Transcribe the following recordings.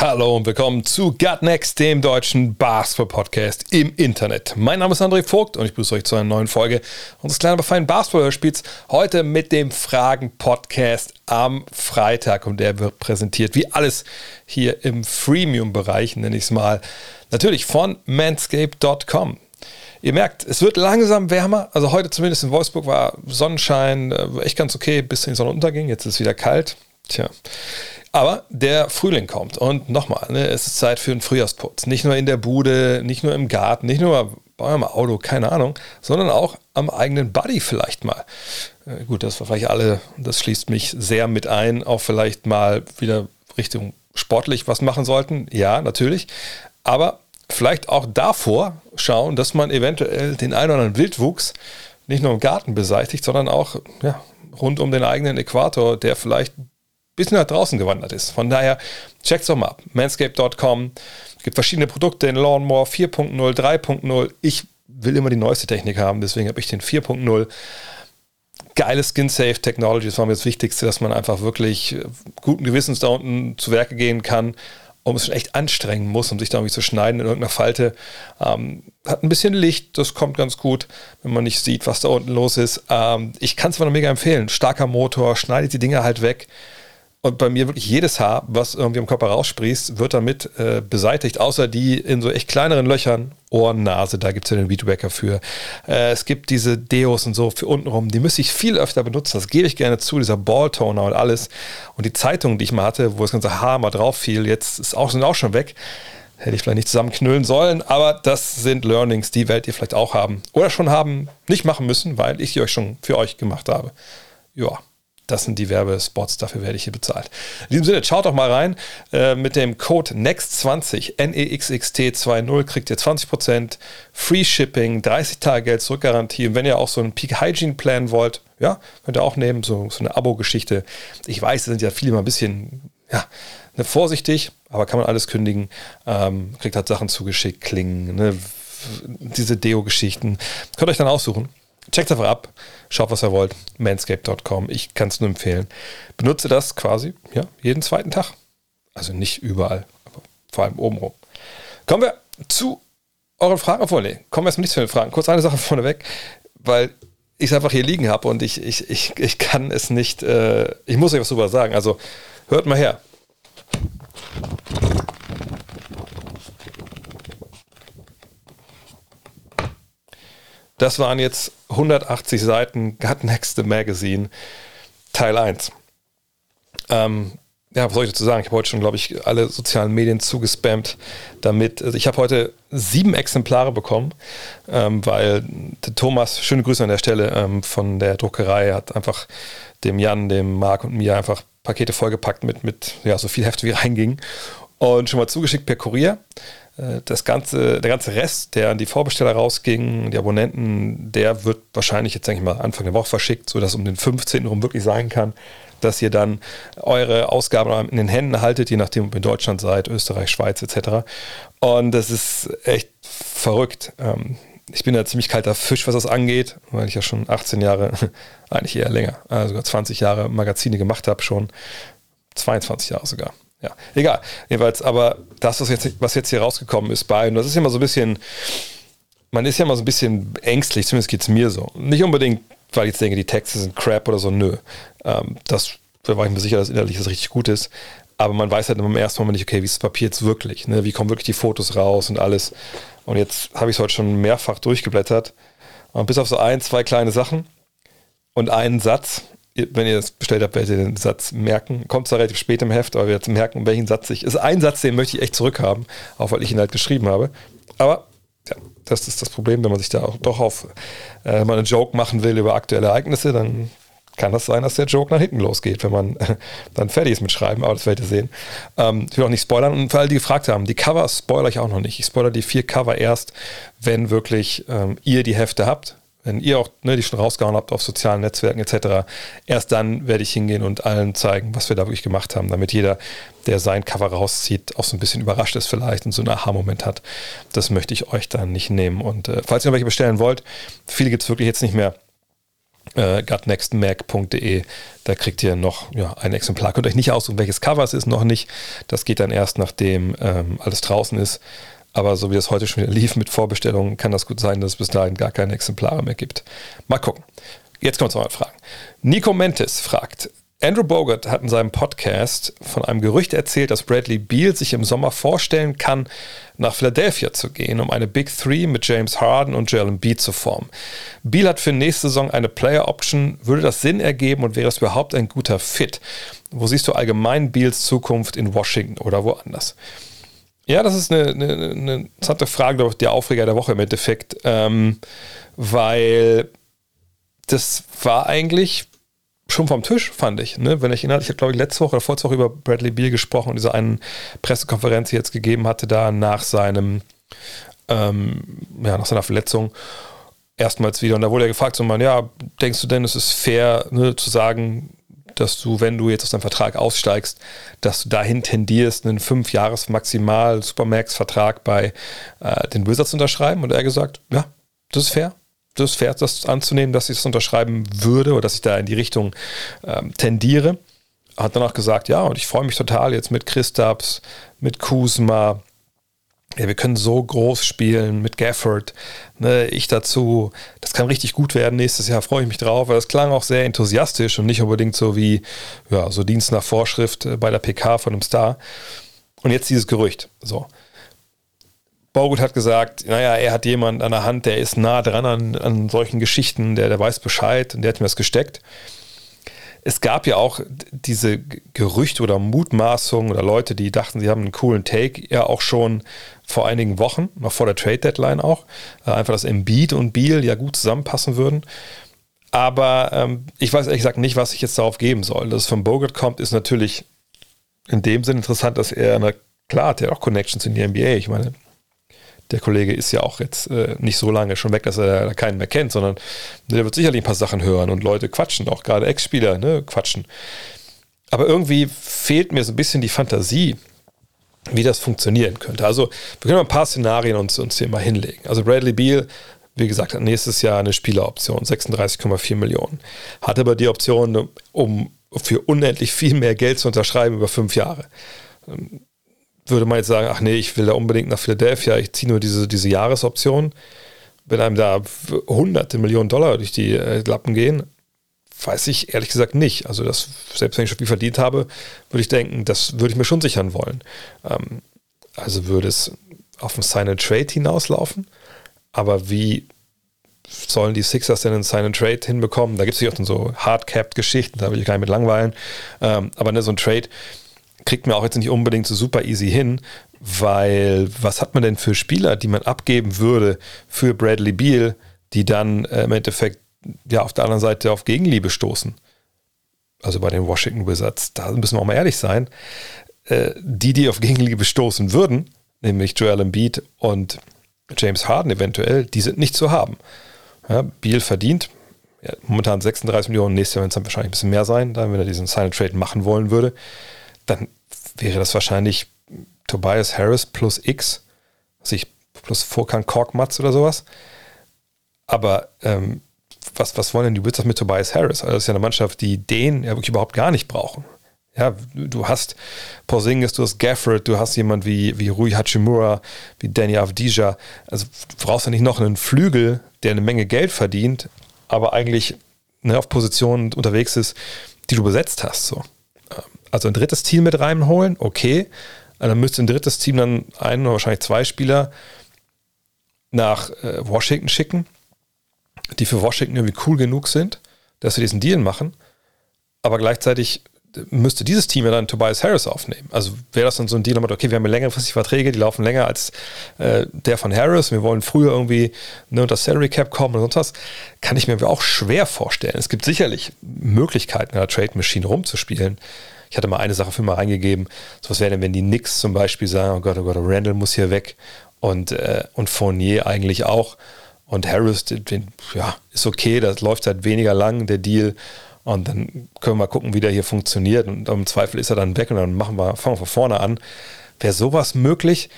Hallo und willkommen zu Gut Next, dem deutschen Basketball-Podcast im Internet. Mein Name ist André Vogt und ich begrüße euch zu einer neuen Folge unseres kleinen, aber feinen Basketball-Hörspiels. Heute mit dem Fragen-Podcast am Freitag und der wird präsentiert, wie alles hier im Freemium-Bereich, nenne ich es mal, natürlich von manscape.com. Ihr merkt, es wird langsam wärmer. Also heute zumindest in Wolfsburg war Sonnenschein, äh, echt ganz okay, bis die Sonne unterging. Jetzt ist es wieder kalt. Tja. Aber der Frühling kommt und nochmal, ne, es ist Zeit für einen Frühjahrsputz. Nicht nur in der Bude, nicht nur im Garten, nicht nur bei eurem Auto, keine Ahnung, sondern auch am eigenen Buddy vielleicht mal. Äh, gut, das war vielleicht alle, das schließt mich sehr mit ein, auch vielleicht mal wieder Richtung sportlich was machen sollten. Ja, natürlich. Aber vielleicht auch davor schauen, dass man eventuell den einen oder anderen Wildwuchs nicht nur im Garten beseitigt, sondern auch ja, rund um den eigenen Äquator, der vielleicht ein bisschen nach draußen gewandert ist. Von daher, checkt's doch mal ab. Manscape.com. Gibt verschiedene Produkte in Lawnmower 4.0, 3.0. Ich will immer die neueste Technik haben, deswegen habe ich den 4.0 geile Skin-Safe-Technology, das war mir das Wichtigste, dass man einfach wirklich äh, guten Gewissens da unten zu Werke gehen kann, um es schon echt anstrengen muss, um sich da irgendwie zu schneiden in irgendeiner Falte. Ähm, hat ein bisschen Licht, das kommt ganz gut, wenn man nicht sieht, was da unten los ist. Ähm, ich kann es aber noch mega empfehlen. Starker Motor, schneidet die Dinger halt weg. Und bei mir wirklich jedes Haar, was irgendwie am Körper raussprießt, wird damit äh, beseitigt, außer die in so echt kleineren Löchern, Ohren, Nase, da gibt es ja den Weedwacker für. Äh, es gibt diese Deos und so für untenrum, die müsste ich viel öfter benutzen, das gebe ich gerne zu, dieser Balltoner und alles. Und die Zeitungen, die ich mal hatte, wo das ganze Haar mal drauf fiel, jetzt ist auch, sind auch schon weg. Hätte ich vielleicht nicht zusammenknüllen sollen, aber das sind Learnings, die werdet ihr vielleicht auch haben. Oder schon haben, nicht machen müssen, weil ich die euch schon für euch gemacht habe. Ja. Das sind die Werbespots, dafür werde ich hier bezahlt. In diesem Sinne, schaut doch mal rein. Äh, mit dem Code NEXT20, N-E-X-X-T-2-0, kriegt ihr 20% Free Shipping, 30 Tage Geld zurückgarantie. Und wenn ihr auch so einen Peak Hygiene Plan wollt, ja, könnt ihr auch nehmen, so, so eine Abo-Geschichte. Ich weiß, da sind ja viele mal ein bisschen, ja, ne, vorsichtig, aber kann man alles kündigen. Ähm, kriegt halt Sachen zugeschickt, Klingen, ne, diese Deo-Geschichten. Könnt ihr euch dann aussuchen. Checkt einfach ab, schaut, was ihr wollt. Manscape.com. Ich kann es nur empfehlen. Benutze das quasi ja, jeden zweiten Tag. Also nicht überall, aber vor allem obenrum. Kommen wir zu euren Fragen. Obwohl, nee, kommen wir erstmal nicht zu den Fragen. Kurz eine Sache vorneweg, weil ich es einfach hier liegen habe und ich, ich, ich, ich kann es nicht, äh, ich muss euch was drüber sagen. Also hört mal her. Das waren jetzt 180 Seiten Gut Next the Magazine, Teil 1. Ähm, ja, was soll ich dazu sagen? Ich habe heute schon, glaube ich, alle sozialen Medien zugespammt damit. Also ich habe heute sieben Exemplare bekommen, ähm, weil Thomas, schöne Grüße an der Stelle ähm, von der Druckerei, hat einfach dem Jan, dem Marc und mir einfach Pakete vollgepackt mit, mit ja, so viel Heft wie reinging und schon mal zugeschickt per Kurier das ganze, der ganze Rest, der an die Vorbesteller rausging, die Abonnenten, der wird wahrscheinlich jetzt, denke ich mal, Anfang der Woche verschickt, sodass um den 15. rum wirklich sein kann, dass ihr dann eure Ausgaben in den Händen haltet, je nachdem, ob ihr in Deutschland seid, Österreich, Schweiz etc. Und das ist echt verrückt. Ich bin ja ziemlich kalter Fisch, was das angeht, weil ich ja schon 18 Jahre, eigentlich eher länger, also sogar 20 Jahre Magazine gemacht habe, schon 22 Jahre sogar. Ja, egal. Jedenfalls, aber das, was jetzt, was jetzt hier rausgekommen ist bei, und das ist immer so ein bisschen, man ist ja immer so ein bisschen ängstlich, zumindest geht es mir so. Nicht unbedingt, weil ich jetzt denke, die Texte sind crap oder so, nö. Ähm, das, da war ich mir sicher, dass innerlich das richtig gut ist. Aber man weiß halt im ersten Moment nicht, okay, wie ist das Papier jetzt wirklich? Ne? Wie kommen wirklich die Fotos raus und alles? Und jetzt habe ich es heute schon mehrfach durchgeblättert. Und bis auf so ein, zwei kleine Sachen und einen Satz, wenn ihr das bestellt habt, werdet ihr den Satz merken. Kommt zwar relativ spät im Heft, aber wir werden merken, welchen Satz ich. Ist ein Satz, den möchte ich echt zurückhaben, auch weil ich ihn halt geschrieben habe. Aber ja, das ist das Problem, wenn man sich da auch doch auf äh, mal einen Joke machen will über aktuelle Ereignisse, dann kann das sein, dass der Joke nach hinten losgeht, wenn man dann fertig ist mit Schreiben, aber das werdet ihr sehen. Ähm, ich will auch nicht spoilern und für alle, die gefragt haben, die Cover spoiler ich auch noch nicht. Ich spoiler die vier Cover erst, wenn wirklich ähm, ihr die Hefte habt wenn ihr auch ne, die schon rausgehauen habt auf sozialen Netzwerken etc., erst dann werde ich hingehen und allen zeigen, was wir da wirklich gemacht haben, damit jeder, der sein Cover rauszieht, auch so ein bisschen überrascht ist vielleicht und so einen Aha-Moment hat. Das möchte ich euch dann nicht nehmen. Und äh, falls ihr noch welche bestellen wollt, viele gibt es wirklich jetzt nicht mehr. Äh, gutnextmac.de, da kriegt ihr noch ja, ein Exemplar. Könnt euch nicht aussuchen, welches Cover es ist, noch nicht. Das geht dann erst, nachdem ähm, alles draußen ist. Aber so wie das heute schon wieder lief mit Vorbestellungen, kann das gut sein, dass es bis dahin gar keine Exemplare mehr gibt. Mal gucken. Jetzt kommen wir zu Fragen. Nico Mentis fragt, Andrew Bogart hat in seinem Podcast von einem Gerücht erzählt, dass Bradley Beal sich im Sommer vorstellen kann, nach Philadelphia zu gehen, um eine Big Three mit James Harden und Jalen Beat zu formen. Beal hat für nächste Saison eine Player Option. Würde das Sinn ergeben und wäre es überhaupt ein guter Fit? Wo siehst du allgemein Beals Zukunft in Washington oder woanders? Ja, das ist eine, eine, eine interessante Frage, glaube ich, der Aufreger der Woche im Endeffekt, ähm, weil das war eigentlich schon vom Tisch, fand ich. Ne? Wenn ich erinnere, ich habe, glaube ich, letzte Woche oder vorletzte Woche über Bradley Beal gesprochen und diese einen Pressekonferenz die jetzt gegeben hatte, da nach seinem, ähm, ja, nach seiner Verletzung erstmals wieder. Und da wurde er gefragt, so man, ja, denkst du denn, es ist fair, ne, zu sagen, dass du, wenn du jetzt aus deinem Vertrag aussteigst, dass du dahin tendierst, einen fünf Jahres maximal Supermax-Vertrag bei äh, den Wizards unterschreiben. Und er gesagt, ja, das ist fair. Das ist fair, das anzunehmen, dass ich das unterschreiben würde oder dass ich da in die Richtung ähm, tendiere. Hat dann auch gesagt, ja, und ich freue mich total jetzt mit Christaps, mit Kuzma, ja, wir können so groß spielen mit Gafford, ne, ich dazu, das kann richtig gut werden nächstes Jahr, freue ich mich drauf, weil das klang auch sehr enthusiastisch und nicht unbedingt so wie, ja, so Dienst nach Vorschrift äh, bei der PK von einem Star. Und jetzt dieses Gerücht, so. Bogut hat gesagt, naja, er hat jemanden an der Hand, der ist nah dran an, an solchen Geschichten, der, der weiß Bescheid und der hat mir das gesteckt es gab ja auch diese Gerüchte oder Mutmaßungen oder Leute, die dachten, sie haben einen coolen Take, ja auch schon vor einigen Wochen, noch vor der Trade Deadline auch. Äh, einfach, dass Embiid und Beal ja gut zusammenpassen würden. Aber ähm, ich weiß ehrlich gesagt nicht, was ich jetzt darauf geben soll. Dass es von Bogart kommt, ist natürlich in dem Sinn interessant, dass er, na klar, hat er auch Connections in die NBA. Ich meine, der Kollege ist ja auch jetzt äh, nicht so lange schon weg, dass er keinen mehr kennt, sondern der wird sicherlich ein paar Sachen hören und Leute quatschen, auch gerade Ex-Spieler ne, quatschen. Aber irgendwie fehlt mir so ein bisschen die Fantasie, wie das funktionieren könnte. Also wir können mal ein paar Szenarien uns, uns hier mal hinlegen. Also Bradley Beal, wie gesagt, hat nächstes Jahr eine Spieleroption, 36,4 Millionen. Hat aber die Option, um für unendlich viel mehr Geld zu unterschreiben über fünf Jahre würde man jetzt sagen, ach nee, ich will da unbedingt nach Philadelphia, ich ziehe nur diese, diese Jahresoption. Wenn einem da hunderte Millionen Dollar durch die äh, Lappen gehen, weiß ich ehrlich gesagt nicht. Also das, selbst wenn ich schon viel verdient habe, würde ich denken, das würde ich mir schon sichern wollen. Ähm, also würde es auf ein Sign-and-Trade hinauslaufen. Aber wie sollen die Sixers denn einen Sign-and-Trade hinbekommen? Da gibt es natürlich auch so Hard-Capped-Geschichten, da will ich gar nicht mit langweilen. Ähm, aber ne, so ein Trade, kriegt man auch jetzt nicht unbedingt so super easy hin, weil was hat man denn für Spieler, die man abgeben würde für Bradley Beal, die dann äh, im Endeffekt ja auf der anderen Seite auf Gegenliebe stoßen? Also bei den Washington Wizards, da müssen wir auch mal ehrlich sein. Äh, die, die auf Gegenliebe stoßen würden, nämlich Joel Embiid und James Harden eventuell, die sind nicht zu haben. Ja, Beal verdient ja, momentan 36 Millionen, nächstes Jahr werden es dann wahrscheinlich ein bisschen mehr sein, dann, wenn er diesen Silent Trade machen wollen würde dann wäre das wahrscheinlich Tobias Harris plus X, ich plus Vorkan Korkmatz oder sowas. Aber ähm, was, was wollen denn die Wizards mit Tobias Harris? Also das ist ja eine Mannschaft, die den ja wirklich überhaupt gar nicht brauchen. Ja, du hast Porzingis, du hast Gafford, du hast jemand wie, wie Rui Hachimura, wie Danny Avdija. Also du brauchst ja nicht noch einen Flügel, der eine Menge Geld verdient, aber eigentlich ne, auf Positionen unterwegs ist, die du besetzt hast. So also ein drittes Team mit reinholen, okay. Also dann müsste ein drittes Team dann einen oder wahrscheinlich zwei Spieler nach äh, Washington schicken, die für Washington irgendwie cool genug sind, dass sie diesen Deal machen. Aber gleichzeitig müsste dieses Team ja dann Tobias Harris aufnehmen. Also wäre das dann so ein Deal, okay, wir haben längerfristige Verträge, die laufen länger als äh, der von Harris, wir wollen früher irgendwie ne, unter Salary Cap kommen und sonst was, kann ich mir auch schwer vorstellen. Es gibt sicherlich Möglichkeiten, in der Trade Machine rumzuspielen. Ich hatte mal eine Sache für mal reingegeben. So was wäre denn, wenn die Knicks zum Beispiel sagen, oh Gott, oh Gott, Randall muss hier weg und, äh, und Fournier eigentlich auch. Und Harris, ja, ist okay, das läuft seit weniger lang, der Deal. Und dann können wir mal gucken, wie der hier funktioniert. Und im Zweifel ist er dann weg und dann machen wir, fangen wir von vorne an. Wäre sowas möglich?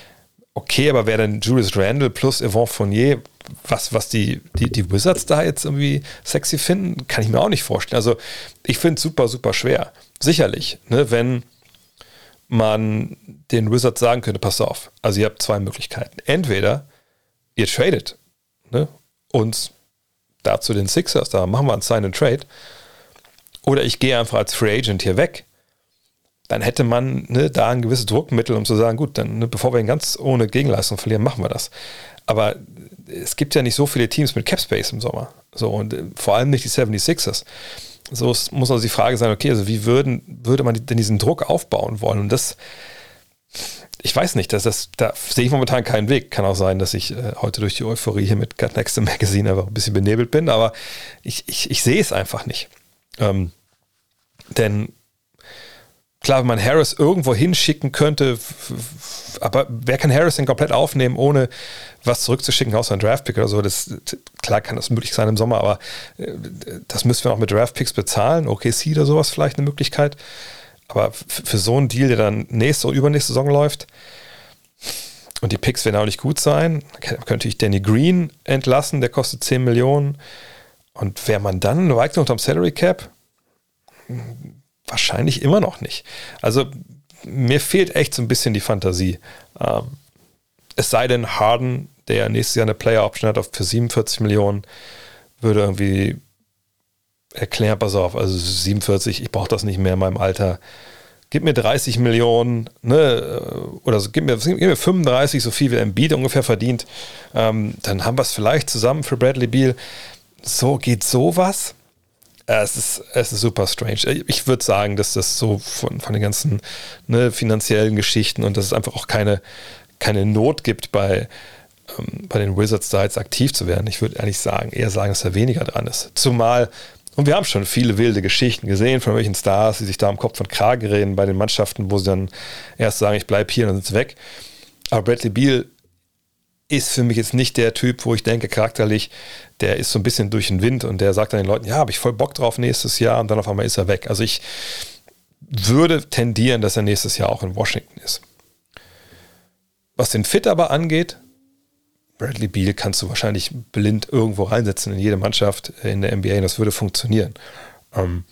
Okay, aber wäre dann Julius Randle plus Yvonne Fournier, was, was die, die, die Wizards da jetzt irgendwie sexy finden, kann ich mir auch nicht vorstellen. Also ich finde es super, super schwer. Sicherlich, ne, wenn man den Wizards sagen könnte, pass auf, also ihr habt zwei Möglichkeiten. Entweder ihr tradet ne, uns dazu den Sixers, da machen wir einen Sign and Trade, oder ich gehe einfach als Free Agent hier weg, dann hätte man ne, da ein gewisses Druckmittel, um zu sagen, gut, dann ne, bevor wir ihn ganz ohne Gegenleistung verlieren, machen wir das. Aber es gibt ja nicht so viele Teams mit Cap Space im Sommer. So, und äh, vor allem nicht die 76ers. So muss also die Frage sein, okay, also wie würden, würde man denn diesen Druck aufbauen wollen? Und das, ich weiß nicht, dass das, da sehe ich momentan keinen Weg. Kann auch sein, dass ich äh, heute durch die Euphorie hier mit Gut Next Magazine einfach ein bisschen benebelt bin, aber ich, ich, ich sehe es einfach nicht. Ähm, denn klar, wenn man Harris irgendwo hinschicken könnte, aber wer kann Harris denn komplett aufnehmen, ohne was zurückzuschicken, außer ein Draftpick oder so? Das, klar kann das möglich sein im Sommer, aber äh, das müssen wir auch mit Draftpicks bezahlen. OKC oder sowas vielleicht eine Möglichkeit. Aber für so einen Deal, der dann nächste oder übernächste Saison läuft, und die Picks werden auch nicht gut sein, könnte ich Danny Green entlassen, der kostet 10 Millionen. Und wäre man dann weit unterm Salary Cap? Wahrscheinlich immer noch nicht. Also mir fehlt echt so ein bisschen die Fantasie. Ähm, es sei denn, Harden, der nächstes Jahr eine Player Option hat auf für 47 Millionen, würde irgendwie erklären, pass auf, also 47, ich brauche das nicht mehr in meinem Alter. Gib mir 30 Millionen, ne, oder so, gib, mir, gib mir 35, so viel wie ein Beat ungefähr verdient. Ähm, dann haben wir es vielleicht zusammen für Bradley Beal. So geht sowas. Es ist, es ist super strange. Ich würde sagen, dass das so von, von den ganzen ne, finanziellen Geschichten und dass es einfach auch keine, keine Not gibt bei, ähm, bei den Wizards da jetzt aktiv zu werden. Ich würde ehrlich sagen, eher sagen, dass da weniger dran ist. Zumal und wir haben schon viele wilde Geschichten gesehen von welchen Stars, die sich da am Kopf und Kragen reden bei den Mannschaften, wo sie dann erst sagen, ich bleibe hier und dann sind weg. Aber Bradley Beal ist für mich jetzt nicht der Typ, wo ich denke, charakterlich, der ist so ein bisschen durch den Wind und der sagt dann den Leuten, ja, habe ich voll Bock drauf nächstes Jahr und dann auf einmal ist er weg. Also ich würde tendieren, dass er nächstes Jahr auch in Washington ist. Was den Fit aber angeht, Bradley Beal kannst du wahrscheinlich blind irgendwo reinsetzen in jede Mannschaft in der NBA und das würde funktionieren. Ähm,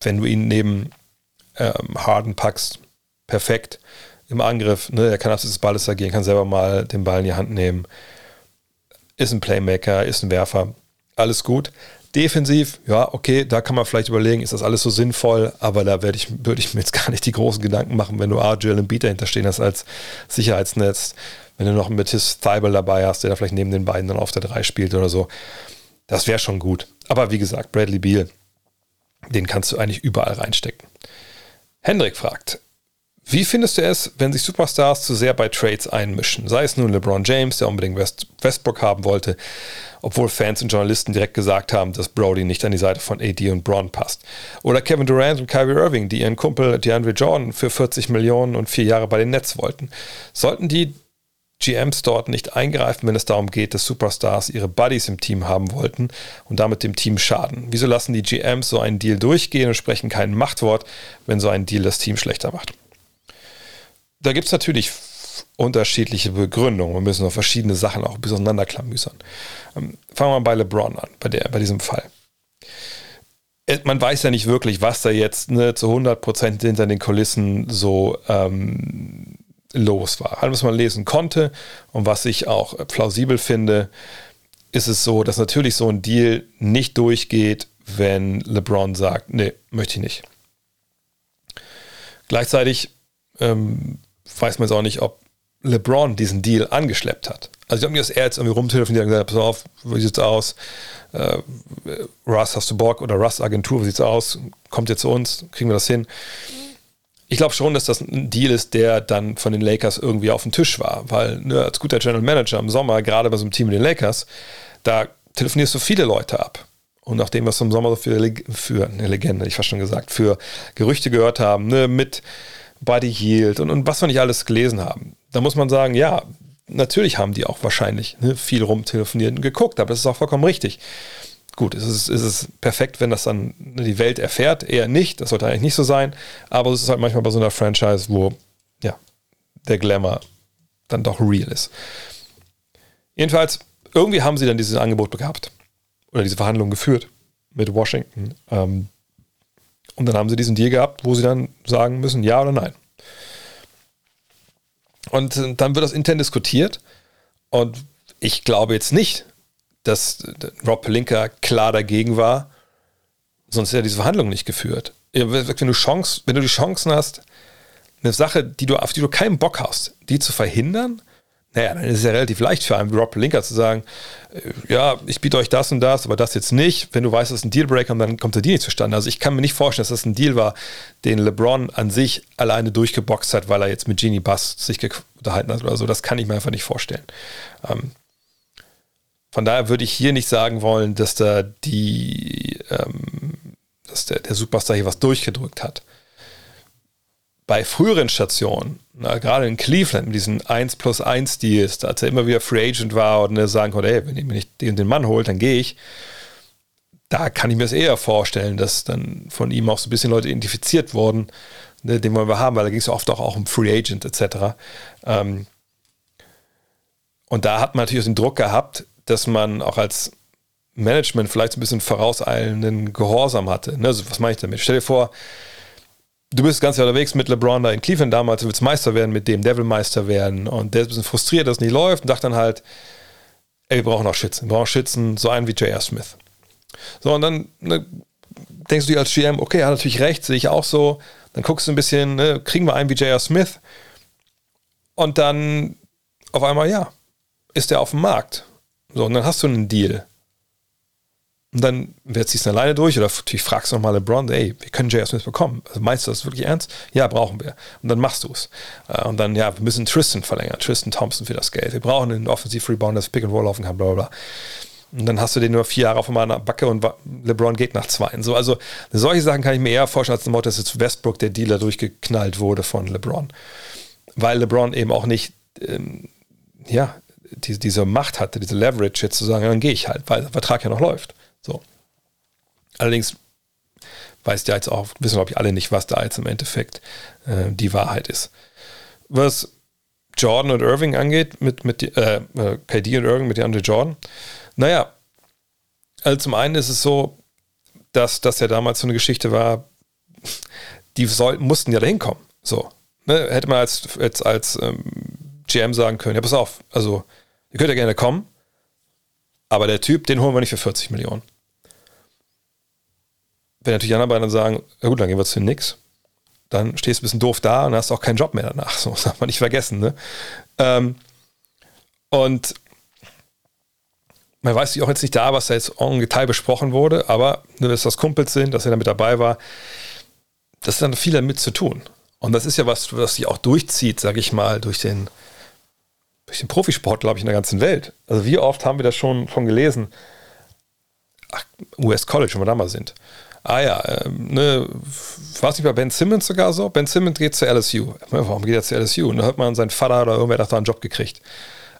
wenn du ihn neben ähm, Harden packst, perfekt im Angriff, ne, er kann abseits des Balles agieren, kann selber mal den Ball in die Hand nehmen, ist ein Playmaker, ist ein Werfer, alles gut. Defensiv, ja, okay, da kann man vielleicht überlegen, ist das alles so sinnvoll, aber da würde ich, würd ich mir jetzt gar nicht die großen Gedanken machen, wenn du Argel und Beat dahinter stehen hast als Sicherheitsnetz wenn du noch einen Matisse Thibault dabei hast, der da vielleicht neben den beiden dann auf der 3 spielt oder so, das wäre schon gut. Aber wie gesagt, Bradley Beal, den kannst du eigentlich überall reinstecken. Hendrik fragt, wie findest du es, wenn sich Superstars zu sehr bei Trades einmischen? Sei es nun LeBron James, der unbedingt West Westbrook haben wollte, obwohl Fans und Journalisten direkt gesagt haben, dass Brody nicht an die Seite von AD und Braun passt. Oder Kevin Durant und Kyrie Irving, die ihren Kumpel DeAndre Jordan für 40 Millionen und vier Jahre bei den Nets wollten. Sollten die GMs dort nicht eingreifen, wenn es darum geht, dass Superstars ihre Buddies im Team haben wollten und damit dem Team schaden? Wieso lassen die GMs so einen Deal durchgehen und sprechen kein Machtwort, wenn so ein Deal das Team schlechter macht? Da gibt es natürlich unterschiedliche Begründungen. Wir müssen noch verschiedene Sachen auch bis auseinanderklamüsern. Ähm, fangen wir mal bei LeBron an, bei, der, bei diesem Fall. Äh, man weiß ja nicht wirklich, was da jetzt ne, zu 100% hinter den Kulissen so ähm, los war. Alles, was man lesen konnte und was ich auch plausibel finde, ist es so, dass natürlich so ein Deal nicht durchgeht, wenn LeBron sagt, nee, möchte ich nicht. Gleichzeitig ähm, weiß man jetzt auch nicht, ob LeBron diesen Deal angeschleppt hat. Also ich glaube nicht, dass er jetzt irgendwie rumtelefoniert und gesagt hat, pass auf, wie sieht's aus? Äh, Russ, hast du Bock? Oder Russ Agentur, wie sieht's aus? Kommt ihr zu uns? Kriegen wir das hin? Ich glaube schon, dass das ein Deal ist, der dann von den Lakers irgendwie auf dem Tisch war, weil ne, als guter General Manager im Sommer, gerade bei so einem Team wie den Lakers, da telefonierst du viele Leute ab. Und nachdem wir es im Sommer so für, für eine Legende, ich fast schon gesagt, für Gerüchte gehört haben, ne, mit Buddy Yield und, und was wir nicht alles gelesen haben, da muss man sagen, ja, natürlich haben die auch wahrscheinlich ne, viel rumtelefoniert und geguckt, aber das ist auch vollkommen richtig. Gut, es, ist es perfekt, wenn das dann die Welt erfährt? Eher nicht, das sollte eigentlich nicht so sein, aber es ist halt manchmal bei so einer Franchise, wo ja, der Glamour dann doch real ist. Jedenfalls, irgendwie haben sie dann dieses Angebot gehabt oder diese Verhandlungen geführt mit Washington. Ähm, und dann haben sie diesen Deal gehabt, wo sie dann sagen müssen, ja oder nein. Und dann wird das intern diskutiert. Und ich glaube jetzt nicht, dass Rob Pelinka klar dagegen war, sonst hätte er diese Verhandlungen nicht geführt. Wenn du, Chance, wenn du die Chancen hast, eine Sache, die du, auf die du keinen Bock hast, die zu verhindern, naja, dann ist es ja relativ leicht für einen Rob Pelinka zu sagen, äh, ja, ich biete euch das und das, aber das jetzt nicht. Wenn du weißt, das ist ein Dealbreaker, dann kommt der Deal nicht zustande. Also ich kann mir nicht vorstellen, dass das ein Deal war, den LeBron an sich alleine durchgeboxt hat, weil er jetzt mit Genie Bass sich unterhalten hat oder so. Das kann ich mir einfach nicht vorstellen. Ähm, von daher würde ich hier nicht sagen wollen, dass da die, ähm, dass der, der Superstar hier was durchgedrückt hat. Bei früheren Stationen, na, gerade in Cleveland mit diesen 1 plus 1 Deals, als er immer wieder Free Agent war und er sagen konnte, hey, wenn ich, wenn ich den, den Mann holt, dann gehe ich. Da kann ich mir es eher vorstellen, dass dann von ihm auch so ein bisschen Leute identifiziert wurden, ne, den wollen wir haben, weil da ging es oft auch, auch um Free Agent etc. Ähm, und da hat man natürlich auch den Druck gehabt, dass man auch als Management vielleicht so ein bisschen vorauseilenden Gehorsam hatte. Ne? Also, was meine ich damit? Stell dir vor, du bist ganz unterwegs mit LeBron da in Cleveland damals, du willst Meister werden, mit dem Devil Meister werden und der ist ein bisschen frustriert, dass es nicht läuft und sagt dann halt, ey, wir brauchen auch Schützen, wir brauchen Schützen, so einen wie J.R. Smith. So, und dann ne, denkst du dir als GM, okay, er hat natürlich recht, sehe ich auch so. Dann guckst du ein bisschen, ne, kriegen wir einen wie J.R. Smith? Und dann auf einmal, ja, ist er auf dem Markt. So, und dann hast du einen Deal. Und dann ziehst du alleine durch oder natürlich fragst du nochmal LeBron, ey, wir können J.R. Smith bekommen. Also meinst du das wirklich ernst? Ja, brauchen wir. Und dann machst du es. Äh, und dann, ja, wir müssen Tristan verlängern, Tristan Thompson für das Geld. Wir brauchen einen Offensive Rebound, das Pick and Roll laufen kann, bla bla bla. Und dann hast du den nur vier Jahre auf meiner Backe und LeBron geht nach zwei. So, also solche Sachen kann ich mir eher vorstellen, als dem Motto, dass jetzt Westbrook der Dealer durchgeknallt wurde von LeBron. Weil LeBron eben auch nicht, ähm, ja, die, diese Macht hatte, diese Leverage jetzt zu sagen, dann gehe ich halt, weil der Vertrag ja noch läuft. So. Allerdings weiß ja jetzt auch, wissen glaube ich alle nicht, was da jetzt im Endeffekt äh, die Wahrheit ist. Was Jordan und Irving angeht, mit, mit äh, äh KD und Irving mit DeAndre Jordan, naja, also zum einen ist es so, dass das ja damals so eine Geschichte war, die soll, mussten ja dahin kommen. So. Ne? Hätte man als, jetzt als ähm, GM sagen können, ja, pass auf, also ihr könnt ja gerne kommen, aber der Typ, den holen wir nicht für 40 Millionen. Wenn natürlich die anderen beiden sagen, ja gut, dann gehen wir zu nix, dann stehst du ein bisschen doof da und hast auch keinen Job mehr danach. So, das darf man nicht vergessen. Ne? Ähm, und man weiß auch jetzt nicht da, was da jetzt en Detail besprochen wurde, aber nur, dass das Kumpels sind, dass er da mit dabei war, das ist dann viel damit zu tun. Und das ist ja was, was sich auch durchzieht, sage ich mal, durch den, durch den Profisport, glaube ich, in der ganzen Welt. Also wie oft haben wir das schon von gelesen? Ach, US College, wo wir da mal sind. Ah ja, ähm, ne, war es nicht bei Ben Simmons sogar so? Ben Simmons geht zu LSU. Warum geht er zu LSU? Und dann hört man, sein Vater oder irgendwer hat da einen Job gekriegt.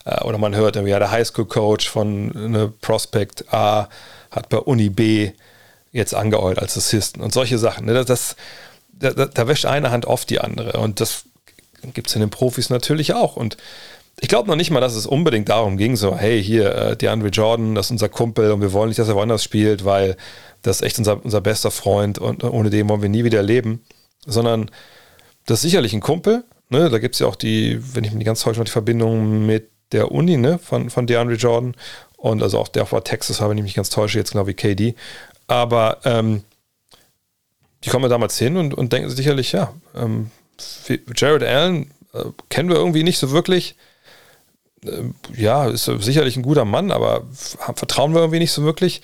Äh, oder man hört, ja, der Highschool-Coach von ne, Prospect A hat bei Uni B jetzt angeeult als Assistant und solche Sachen. Ne, das, da, da, wäscht eine Hand oft die andere. Und das gibt es in den Profis natürlich auch. Und ich glaube noch nicht mal, dass es unbedingt darum ging, so, hey, hier, äh, DeAndre Jordan, das ist unser Kumpel und wir wollen nicht, dass er woanders spielt, weil das ist echt unser, unser bester Freund und ohne den wollen wir nie wieder leben. Sondern das ist sicherlich ein Kumpel. Ne? Da gibt es ja auch die, wenn ich mich ganz täusche, die Verbindung mit der Uni ne? von, von DeAndre Jordan. Und also auch der war Texas, habe ich mich ganz täusche, jetzt genau wie KD. Aber ähm, die kommen damals hin und, und denken sicherlich, ja, ähm, Jared Allen äh, kennen wir irgendwie nicht so wirklich. Äh, ja, ist sicherlich ein guter Mann, aber vertrauen wir irgendwie nicht so wirklich.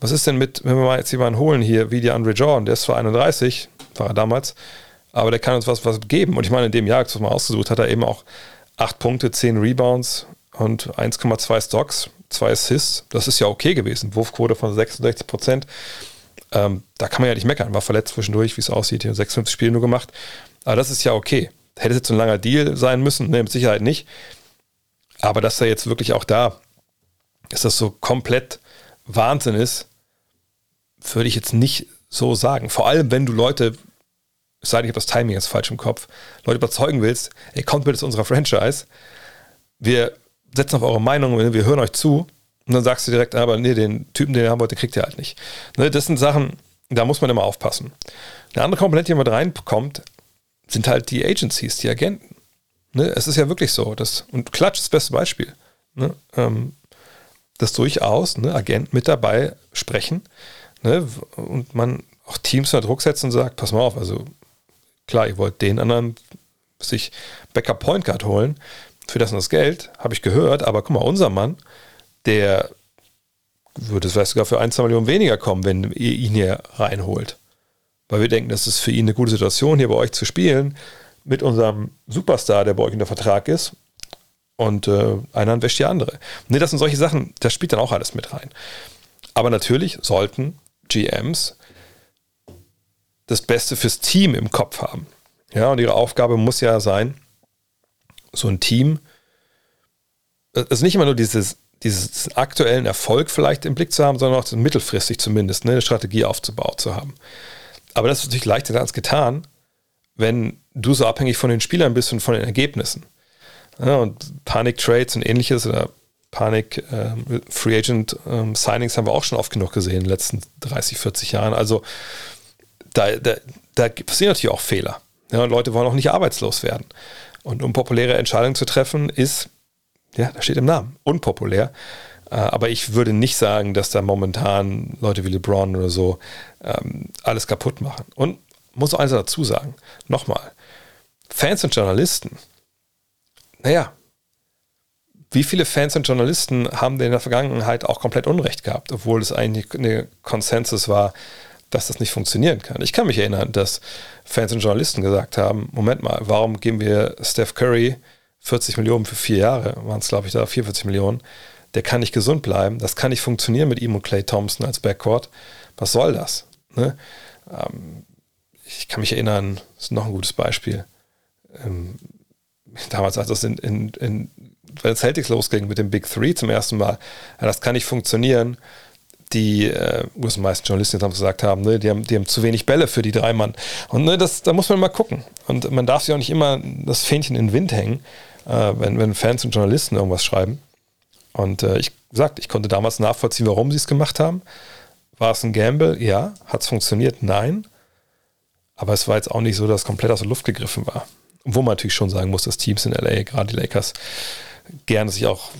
Was ist denn mit, wenn wir mal jetzt jemanden holen hier, wie die Andre Jordan, der ist zwar 31, war er damals, aber der kann uns was, was geben. Und ich meine, in dem Jahr, als mal ausgesucht, hat er eben auch 8 Punkte, 10 Rebounds und 1,2 Stocks, 2 Assists. Das ist ja okay gewesen. Wurfquote von 66 Prozent. Ähm, da kann man ja nicht meckern. War verletzt zwischendurch, wie es aussieht. Hier 56 Spiele nur gemacht. Aber das ist ja okay. Hätte es jetzt ein langer Deal sein müssen? Ne, mit Sicherheit nicht. Aber dass er jetzt wirklich auch da, dass das so komplett Wahnsinn ist, würde ich jetzt nicht so sagen. Vor allem, wenn du Leute, es sei denn, ich habe das Timing jetzt falsch im Kopf, Leute überzeugen willst, ey, kommt mit zu unserer Franchise, wir setzen auf eure Meinung, wir hören euch zu und dann sagst du direkt, aber nee, den Typen, den ihr haben wollt, den kriegt ihr halt nicht. Ne, das sind Sachen, da muss man immer aufpassen. Eine andere Komponente, die mit reinkommt, sind halt die Agencies, die Agenten. Ne, es ist ja wirklich so, dass, und Klatsch ist das beste Beispiel, ne, ähm, dass durchaus ne, Agenten mit dabei sprechen ne, und man auch Teams unter Druck setzt und sagt, pass mal auf, also klar, ihr wollt den anderen sich Backup Point Guard holen für das und das Geld, habe ich gehört, aber guck mal, unser Mann, der würde vielleicht sogar für ein, zwei Millionen weniger kommen, wenn ihr ihn hier reinholt. Weil wir denken, das ist für ihn eine gute Situation, hier bei euch zu spielen, mit unserem Superstar, der bei euch unter Vertrag ist. Und äh, einer wäscht die andere. Nee, das sind solche Sachen, das spielt dann auch alles mit rein. Aber natürlich sollten GMs das Beste fürs Team im Kopf haben. Ja, und ihre Aufgabe muss ja sein, so ein Team, also nicht immer nur dieses, dieses aktuellen Erfolg vielleicht im Blick zu haben, sondern auch mittelfristig zumindest ne, eine Strategie aufzubauen zu haben. Aber das ist natürlich leichter als getan, wenn du so abhängig von den Spielern bist und von den Ergebnissen. Ja, und Panik-Trades und ähnliches oder Panik ähm, Free Agent ähm, Signings haben wir auch schon oft genug gesehen in den letzten 30, 40 Jahren. Also da, da, da passieren natürlich auch Fehler. Ja, Leute wollen auch nicht arbeitslos werden. Und unpopuläre Entscheidungen zu treffen ist, ja, da steht im Namen, unpopulär. Äh, aber ich würde nicht sagen, dass da momentan Leute wie LeBron oder so ähm, alles kaputt machen. Und muss auch eins dazu sagen, nochmal, Fans und Journalisten, naja, wie viele Fans und Journalisten haben denn in der Vergangenheit auch komplett Unrecht gehabt, obwohl es eigentlich eine Konsensus war, dass das nicht funktionieren kann. Ich kann mich erinnern, dass Fans und Journalisten gesagt haben, Moment mal, warum geben wir Steph Curry 40 Millionen für vier Jahre, waren es glaube ich da 44 Millionen, der kann nicht gesund bleiben, das kann nicht funktionieren mit ihm und Clay Thompson als Backcourt, was soll das? Ne? Ähm, ich kann mich erinnern, das ist noch ein gutes Beispiel, ähm, damals als das in, in, in wenn Celtics losging mit dem Big Three zum ersten Mal, ja, das kann nicht funktionieren, die, äh, wo es meisten Journalisten haben gesagt haben, ne, die haben, die haben zu wenig Bälle für die drei Mann. Und ne, das, da muss man mal gucken. Und man darf sich auch nicht immer das Fähnchen in den Wind hängen, äh, wenn, wenn Fans und Journalisten irgendwas schreiben. Und äh, ich gesagt, ich konnte damals nachvollziehen, warum sie es gemacht haben. War es ein Gamble? Ja. Hat es funktioniert? Nein. Aber es war jetzt auch nicht so, dass es komplett aus der Luft gegriffen war. Wo man natürlich schon sagen muss, dass Teams in LA, gerade die Lakers, gerne sich auch,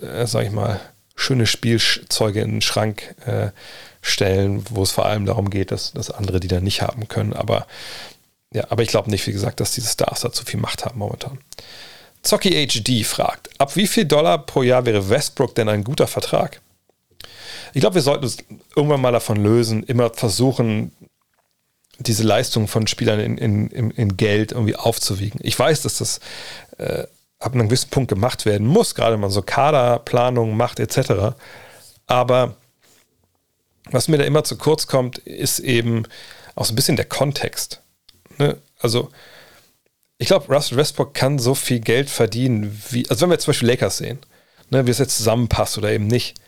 äh, sag ich mal, schöne Spielzeuge in den Schrank äh, stellen, wo es vor allem darum geht, dass, dass andere die dann nicht haben können. Aber ja, aber ich glaube nicht, wie gesagt, dass diese Stars da zu viel Macht haben momentan. Zocki HD fragt, ab wie viel Dollar pro Jahr wäre Westbrook denn ein guter Vertrag? Ich glaube, wir sollten uns irgendwann mal davon lösen, immer versuchen, diese Leistung von Spielern in, in, in, Geld irgendwie aufzuwiegen. Ich weiß, dass das äh, ab einem gewissen Punkt gemacht werden muss, gerade wenn man so Kaderplanung macht etc. Aber was mir da immer zu kurz kommt, ist eben auch so ein bisschen der Kontext. Ne? Also ich glaube, Russell Westbrook kann so viel Geld verdienen, wie, also wenn wir jetzt zum Beispiel Lakers sehen, ne, wie es jetzt zusammenpasst oder eben nicht,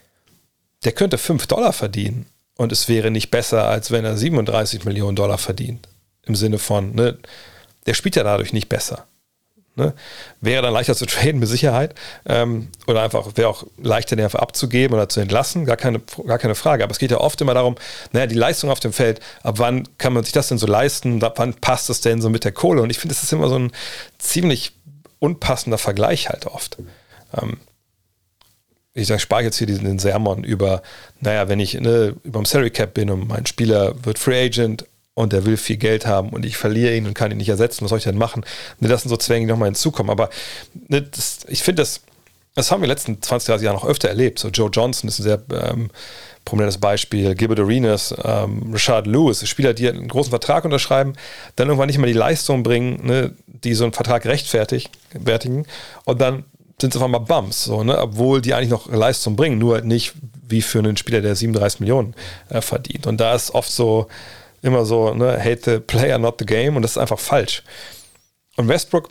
der könnte 5 Dollar verdienen und es wäre nicht besser, als wenn er 37 Millionen Dollar verdient. Im Sinne von, ne, der spielt ja dadurch nicht besser. Ne? Wäre dann leichter zu traden, mit Sicherheit. Ähm, oder einfach, wäre auch leichter, den einfach abzugeben oder zu entlassen, gar keine, gar keine Frage. Aber es geht ja oft immer darum, naja, die Leistung auf dem Feld, ab wann kann man sich das denn so leisten, ab wann passt es denn so mit der Kohle? Und ich finde, das ist immer so ein ziemlich unpassender Vergleich halt oft. Ähm, ich sage, spare jetzt hier diesen den Sermon über, naja, wenn ich ne, über dem Salary Cap bin und mein Spieler wird Free Agent und der will viel Geld haben und ich verliere ihn und kann ihn nicht ersetzen, was soll ich denn machen? Ne, das sind so Zwänge, die nochmal hinzukommen. Aber ne, das, ich finde, das, das haben wir in den letzten 20, 30 Jahren noch öfter erlebt. So Joe Johnson ist ein sehr ähm, prominentes Beispiel, Gilbert Arenas, ähm, Richard Lewis, Spieler, die einen großen Vertrag unterschreiben, dann irgendwann nicht mehr die Leistung bringen, ne, die so einen Vertrag rechtfertigen und dann sind es auf einmal Bums, so, ne? obwohl die eigentlich noch Leistung bringen, nur halt nicht wie für einen Spieler, der 37 Millionen äh, verdient. Und da ist oft so, immer so, ne, hate the player, not the game, und das ist einfach falsch. Und Westbrook,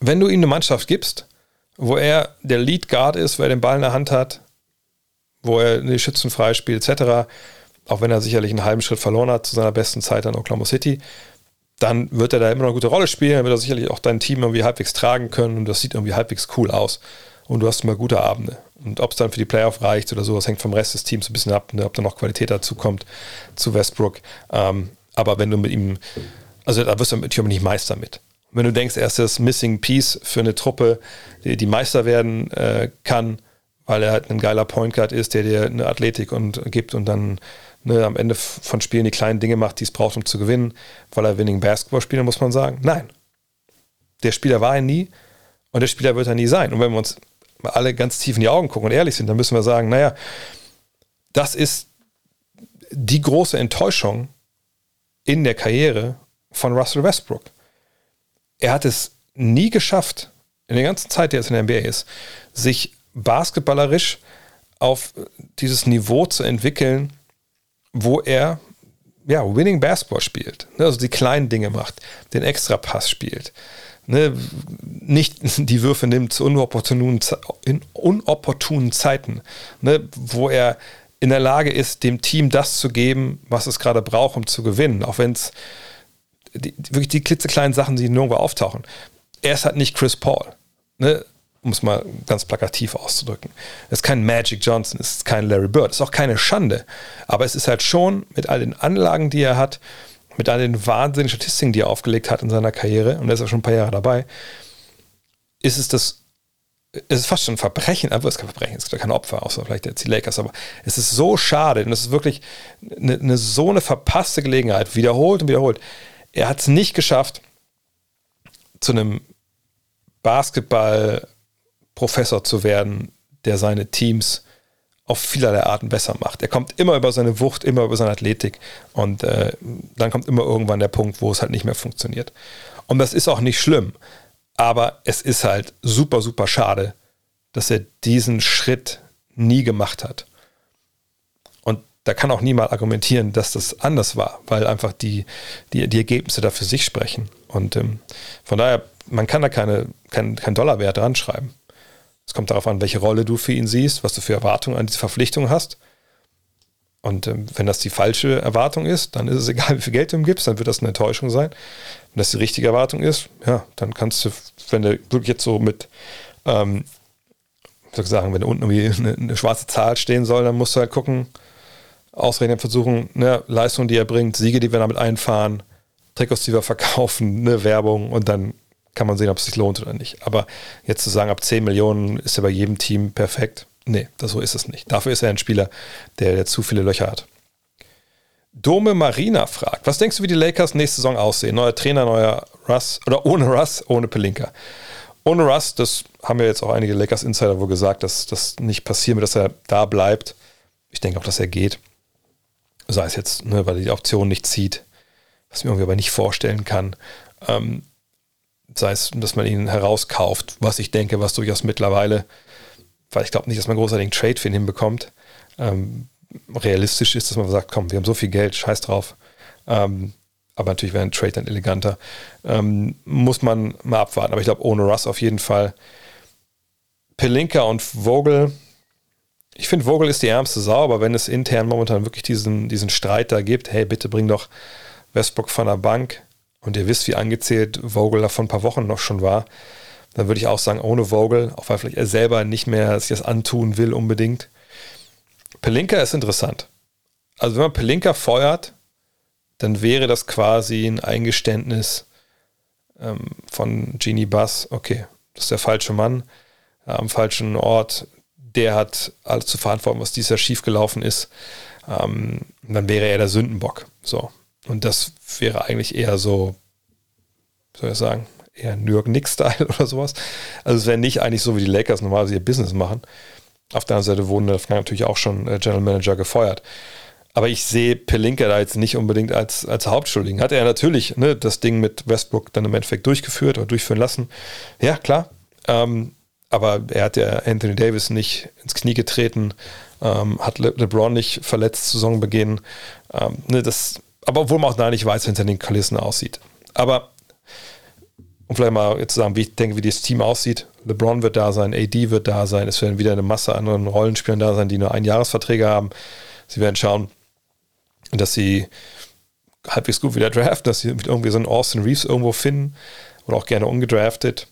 wenn du ihm eine Mannschaft gibst, wo er der Lead Guard ist, wo er den Ball in der Hand hat, wo er die Schützen freispielt, etc., auch wenn er sicherlich einen halben Schritt verloren hat zu seiner besten Zeit an Oklahoma City, dann wird er da immer noch eine gute Rolle spielen, dann wird er sicherlich auch dein Team irgendwie halbwegs tragen können und das sieht irgendwie halbwegs cool aus. Und du hast immer gute Abende. Und ob es dann für die Playoff reicht oder so, das hängt vom Rest des Teams ein bisschen ab, ne, ob da noch Qualität dazu kommt zu Westbrook. Ähm, aber wenn du mit ihm, also da wirst du natürlich nicht Meister mit. Wenn du denkst, er ist das Missing Piece für eine Truppe, die, die Meister werden äh, kann, weil er halt ein geiler Point Guard ist, der dir eine Athletik und gibt und dann ne, am Ende von Spielen die kleinen Dinge macht, die es braucht, um zu gewinnen, weil er Winning Basketball spielt, muss man sagen. Nein. Der Spieler war er nie und der Spieler wird er nie sein. Und wenn wir uns alle ganz tief in die Augen gucken und ehrlich sind, dann müssen wir sagen, naja, das ist die große Enttäuschung in der Karriere von Russell Westbrook. Er hat es nie geschafft, in der ganzen Zeit, der jetzt in der NBA ist, sich basketballerisch auf dieses Niveau zu entwickeln, wo er ja, Winning Basketball spielt. Ne, also die kleinen Dinge macht, den Extrapass spielt. Ne, nicht die Würfe nimmt zu unopportunen, in unopportunen Zeiten, ne, wo er in der Lage ist, dem Team das zu geben, was es gerade braucht, um zu gewinnen. Auch wenn es wirklich die klitzekleinen Sachen, die nirgendwo auftauchen. Er ist halt nicht Chris Paul. Ne? Um es mal ganz plakativ auszudrücken. Es ist kein Magic Johnson, es ist kein Larry Bird, es ist auch keine Schande. Aber es ist halt schon mit all den Anlagen, die er hat, mit all den wahnsinnigen Statistiken, die er aufgelegt hat in seiner Karriere, und er ist ja schon ein paar Jahre dabei, ist es das, es ist fast schon ein Verbrechen, aber es ist kein Verbrechen, es gibt ja keine Opfer, außer vielleicht jetzt die Lakers, aber es ist so schade und es ist wirklich eine, eine so eine verpasste Gelegenheit, wiederholt und wiederholt. Er hat es nicht geschafft, zu einem Basketball Professor zu werden, der seine Teams auf vielerlei Arten besser macht. Er kommt immer über seine Wucht, immer über seine Athletik und äh, dann kommt immer irgendwann der Punkt, wo es halt nicht mehr funktioniert. Und das ist auch nicht schlimm, aber es ist halt super, super schade, dass er diesen Schritt nie gemacht hat. Und da kann auch niemand argumentieren, dass das anders war, weil einfach die, die, die Ergebnisse da für sich sprechen. Und ähm, von daher, man kann da keine, kein, kein Dollarwert dran schreiben. Es kommt darauf an, welche Rolle du für ihn siehst, was du für Erwartungen an diese Verpflichtung hast. Und ähm, wenn das die falsche Erwartung ist, dann ist es egal, wie viel Geld du ihm gibst, dann wird das eine Enttäuschung sein. Wenn das die richtige Erwartung ist, ja, dann kannst du, wenn du jetzt so mit, ähm, soll ich sagen, wenn da unten irgendwie eine, eine, schwarze Zahl stehen soll, dann musst du halt gucken, ausrechnen, versuchen, ne, Leistungen, die er bringt, Siege, die wir damit einfahren, Trikots, die wir verkaufen, eine Werbung und dann kann man sehen, ob es sich lohnt oder nicht. Aber jetzt zu sagen, ab 10 Millionen ist er bei jedem Team perfekt, nee, das, so ist es nicht. Dafür ist er ein Spieler, der, der zu viele Löcher hat. Dome Marina fragt, was denkst du, wie die Lakers nächste Saison aussehen? Neuer Trainer, neuer Russ oder ohne Russ, ohne Pelinka? Ohne Russ, das haben ja jetzt auch einige Lakers Insider wohl gesagt, dass das nicht passieren wird, dass er da bleibt. Ich denke auch, dass er geht. Sei es jetzt, ne, weil er die Option nicht zieht, was ich mir irgendwie aber nicht vorstellen kann. Ähm, sei es, dass man ihn herauskauft, was ich denke, was durchaus mittlerweile, weil ich glaube nicht, dass man großartigen Trade für ihn hinbekommt, ähm, realistisch ist, dass man sagt, komm, wir haben so viel Geld, scheiß drauf. Ähm, aber natürlich wäre ein Trade dann eleganter. Ähm, muss man mal abwarten. Aber ich glaube, ohne Russ auf jeden Fall. Pelinka und Vogel. Ich finde, Vogel ist die ärmste Sau, aber wenn es intern momentan wirklich diesen, diesen Streit da gibt, hey, bitte bring doch Westbrook von der Bank, und ihr wisst, wie angezählt Vogel da vor ein paar Wochen noch schon war, dann würde ich auch sagen, ohne Vogel, auch weil vielleicht er selber nicht mehr sich das antun will unbedingt. Pelinka ist interessant. Also wenn man Pelinka feuert, dann wäre das quasi ein Eingeständnis ähm, von Genie Bass, okay, das ist der falsche Mann äh, am falschen Ort, der hat alles zu verantworten, was dieses Jahr schiefgelaufen ist. ähm, dann wäre er der Sündenbock. So. Und das wäre eigentlich eher so, soll ich sagen, eher Knicks-Style oder sowas. Also es wäre nicht eigentlich so, wie die Lakers normalerweise ihr Business machen. Auf der anderen Seite wurden natürlich auch schon äh, General Manager gefeuert. Aber ich sehe Pelinka da jetzt nicht unbedingt als, als Hauptschuldigen. Hat er natürlich ne, das Ding mit Westbrook dann im Endeffekt durchgeführt oder durchführen lassen. Ja, klar. Ähm, aber er hat ja Anthony Davis nicht ins Knie getreten, ähm, hat Le LeBron nicht verletzt Saisonbeginn. Ähm, ne, das, aber obwohl man auch da nicht weiß, wie es hinter den Kulissen aussieht. Aber um vielleicht mal jetzt zu sagen, wie ich denke, wie das Team aussieht. LeBron wird da sein, AD wird da sein, es werden wieder eine Masse anderen Rollenspielern da sein, die nur Einjahresverträge haben. Sie werden schauen, dass sie halbwegs gut wieder draften, dass sie irgendwie so einen Austin Reeves irgendwo finden oder auch gerne ungedraftet.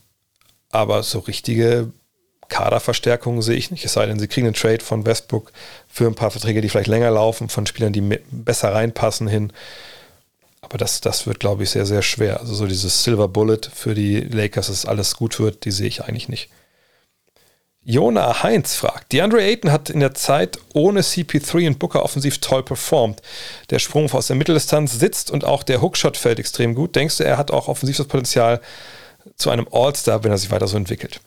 Aber so richtige Kaderverstärkungen sehe ich nicht. Es sei denn, sie kriegen einen Trade von Westbrook für ein paar Verträge, die vielleicht länger laufen, von Spielern, die besser reinpassen hin. Aber das, das wird, glaube ich, sehr, sehr schwer. Also so dieses Silver Bullet für die Lakers, dass alles gut wird, die sehe ich eigentlich nicht. Jona Heinz fragt, DeAndre Ayton hat in der Zeit ohne CP3 und Booker offensiv toll performt. Der Sprung aus der Mitteldistanz sitzt und auch der Hookshot fällt extrem gut. Denkst du, er hat auch offensiv das Potenzial zu einem All-Star, wenn er sich weiter so entwickelt?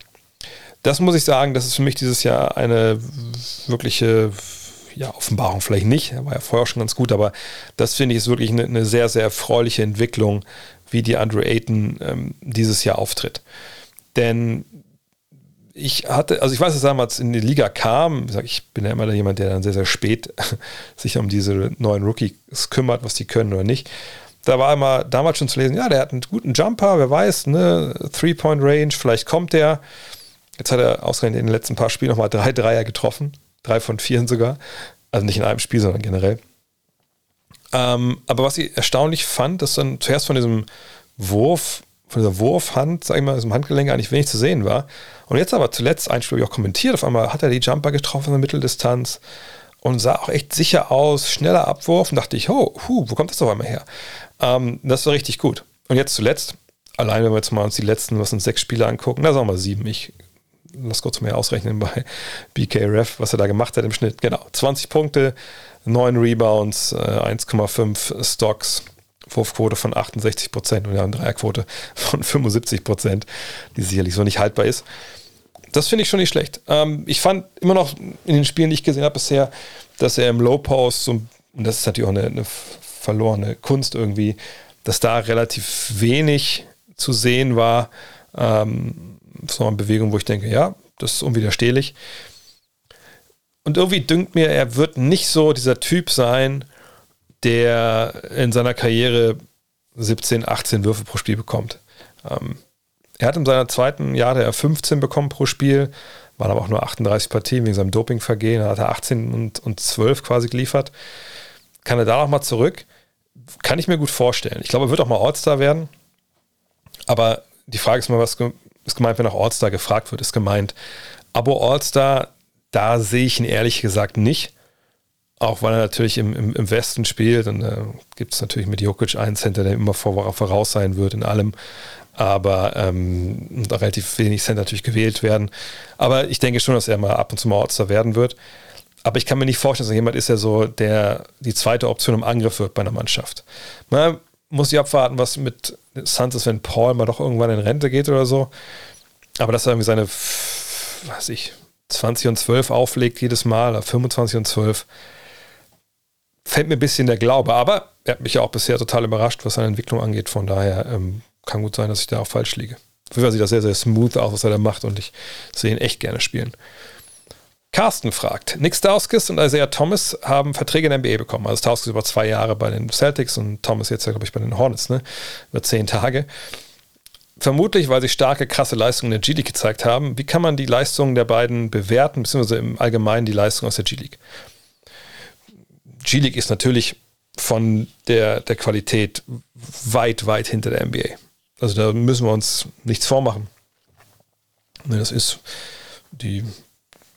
Das muss ich sagen, das ist für mich dieses Jahr eine wirkliche ja, Offenbarung vielleicht nicht, er war ja vorher schon ganz gut, aber das finde ich ist wirklich eine, eine, sehr, sehr erfreuliche Entwicklung, wie die Andrew Ayton ähm, dieses Jahr auftritt. Denn ich hatte, also ich weiß, dass damals in die Liga kam, ich bin ja immer jemand, der dann sehr, sehr spät sich um diese neuen Rookies kümmert, was die können oder nicht. Da war immer damals schon zu lesen, ja, der hat einen guten Jumper, wer weiß, ne, Three-Point-Range, vielleicht kommt der. Jetzt hat er ausgerechnet in den letzten paar Spielen nochmal drei Dreier getroffen, drei von vieren sogar. Also nicht in einem Spiel, sondern generell. Ähm, aber was ich erstaunlich fand, dass dann zuerst von diesem Wurf von dieser Wurfhand, sag ich mal, dem Handgelenk eigentlich wenig zu sehen war. Und jetzt aber zuletzt, ein Spiel ich auch kommentiert, auf einmal hat er die Jumper getroffen in der Mitteldistanz und sah auch echt sicher aus, schneller Abwurf und dachte ich, oh, hu, wo kommt das auf einmal her? Ähm, das war richtig gut. Und jetzt zuletzt, allein wenn wir jetzt mal uns die letzten, was uns sechs Spiele angucken, da sagen wir sieben, ich lass kurz mehr ausrechnen bei BKRF, was er da gemacht hat im Schnitt. Genau, 20 Punkte, 9 Rebounds, 1,5 äh, Stocks, Wurfquote von 68 Prozent und eine Dreierquote von 75 Prozent, die sicherlich so nicht haltbar ist. Das finde ich schon nicht schlecht. Ähm, ich fand immer noch in den Spielen, die ich gesehen habe bisher, dass er im Low Post, und das ist natürlich auch eine, eine verlorene Kunst irgendwie, dass da relativ wenig zu sehen war. Ähm, so eine Bewegung, wo ich denke, ja, das ist unwiderstehlich. Und irgendwie dünkt mir, er wird nicht so dieser Typ sein, der in seiner Karriere 17, 18 Würfe pro Spiel bekommt. Ähm, er hat in seiner zweiten Jahr der 15 bekommen pro Spiel, waren aber auch nur 38 Partien wegen seinem Dopingvergehen. Da hat er 18 und, und 12 quasi geliefert. Kann er da nochmal zurück? Kann ich mir gut vorstellen. Ich glaube, er wird auch mal All-Star werden. Aber die Frage ist mal, was ist gemeint, wenn nach All-Star gefragt wird, ist gemeint, Abo All-Star, da sehe ich ihn ehrlich gesagt nicht. Auch weil er natürlich im, im, im Westen spielt und äh, gibt es natürlich mit Jokic einen Center, der immer vor, voraus sein wird in allem. Aber ähm, relativ wenig Center natürlich gewählt werden. Aber ich denke schon, dass er mal ab und zu mal All-Star werden wird. Aber ich kann mir nicht vorstellen, dass jemand ist, der so der die zweite Option im Angriff wird bei einer Mannschaft. Man muss ich abwarten, was mit Suns ist, wenn Paul mal doch irgendwann in Rente geht oder so. Aber dass er irgendwie seine, weiß ich, 20 und 12 auflegt jedes Mal, oder 25 und 12, fällt mir ein bisschen der Glaube. Aber er hat mich ja auch bisher total überrascht, was seine Entwicklung angeht. Von daher ähm, kann gut sein, dass ich da auch falsch liege. Für mich sieht das sehr, sehr smooth aus, was er da macht und ich sehe ihn echt gerne spielen. Carsten fragt, Nick Stauskas und Isaiah Thomas haben Verträge in der NBA bekommen. Also Stauskas über zwei Jahre bei den Celtics und Thomas jetzt, glaube ich, bei den Hornets, ne? Über zehn Tage. Vermutlich, weil sie starke, krasse Leistungen in der G-League gezeigt haben. Wie kann man die Leistungen der beiden bewerten, beziehungsweise im Allgemeinen die Leistung aus der G-League? G-League ist natürlich von der, der Qualität weit, weit hinter der NBA. Also da müssen wir uns nichts vormachen. Ne, das ist die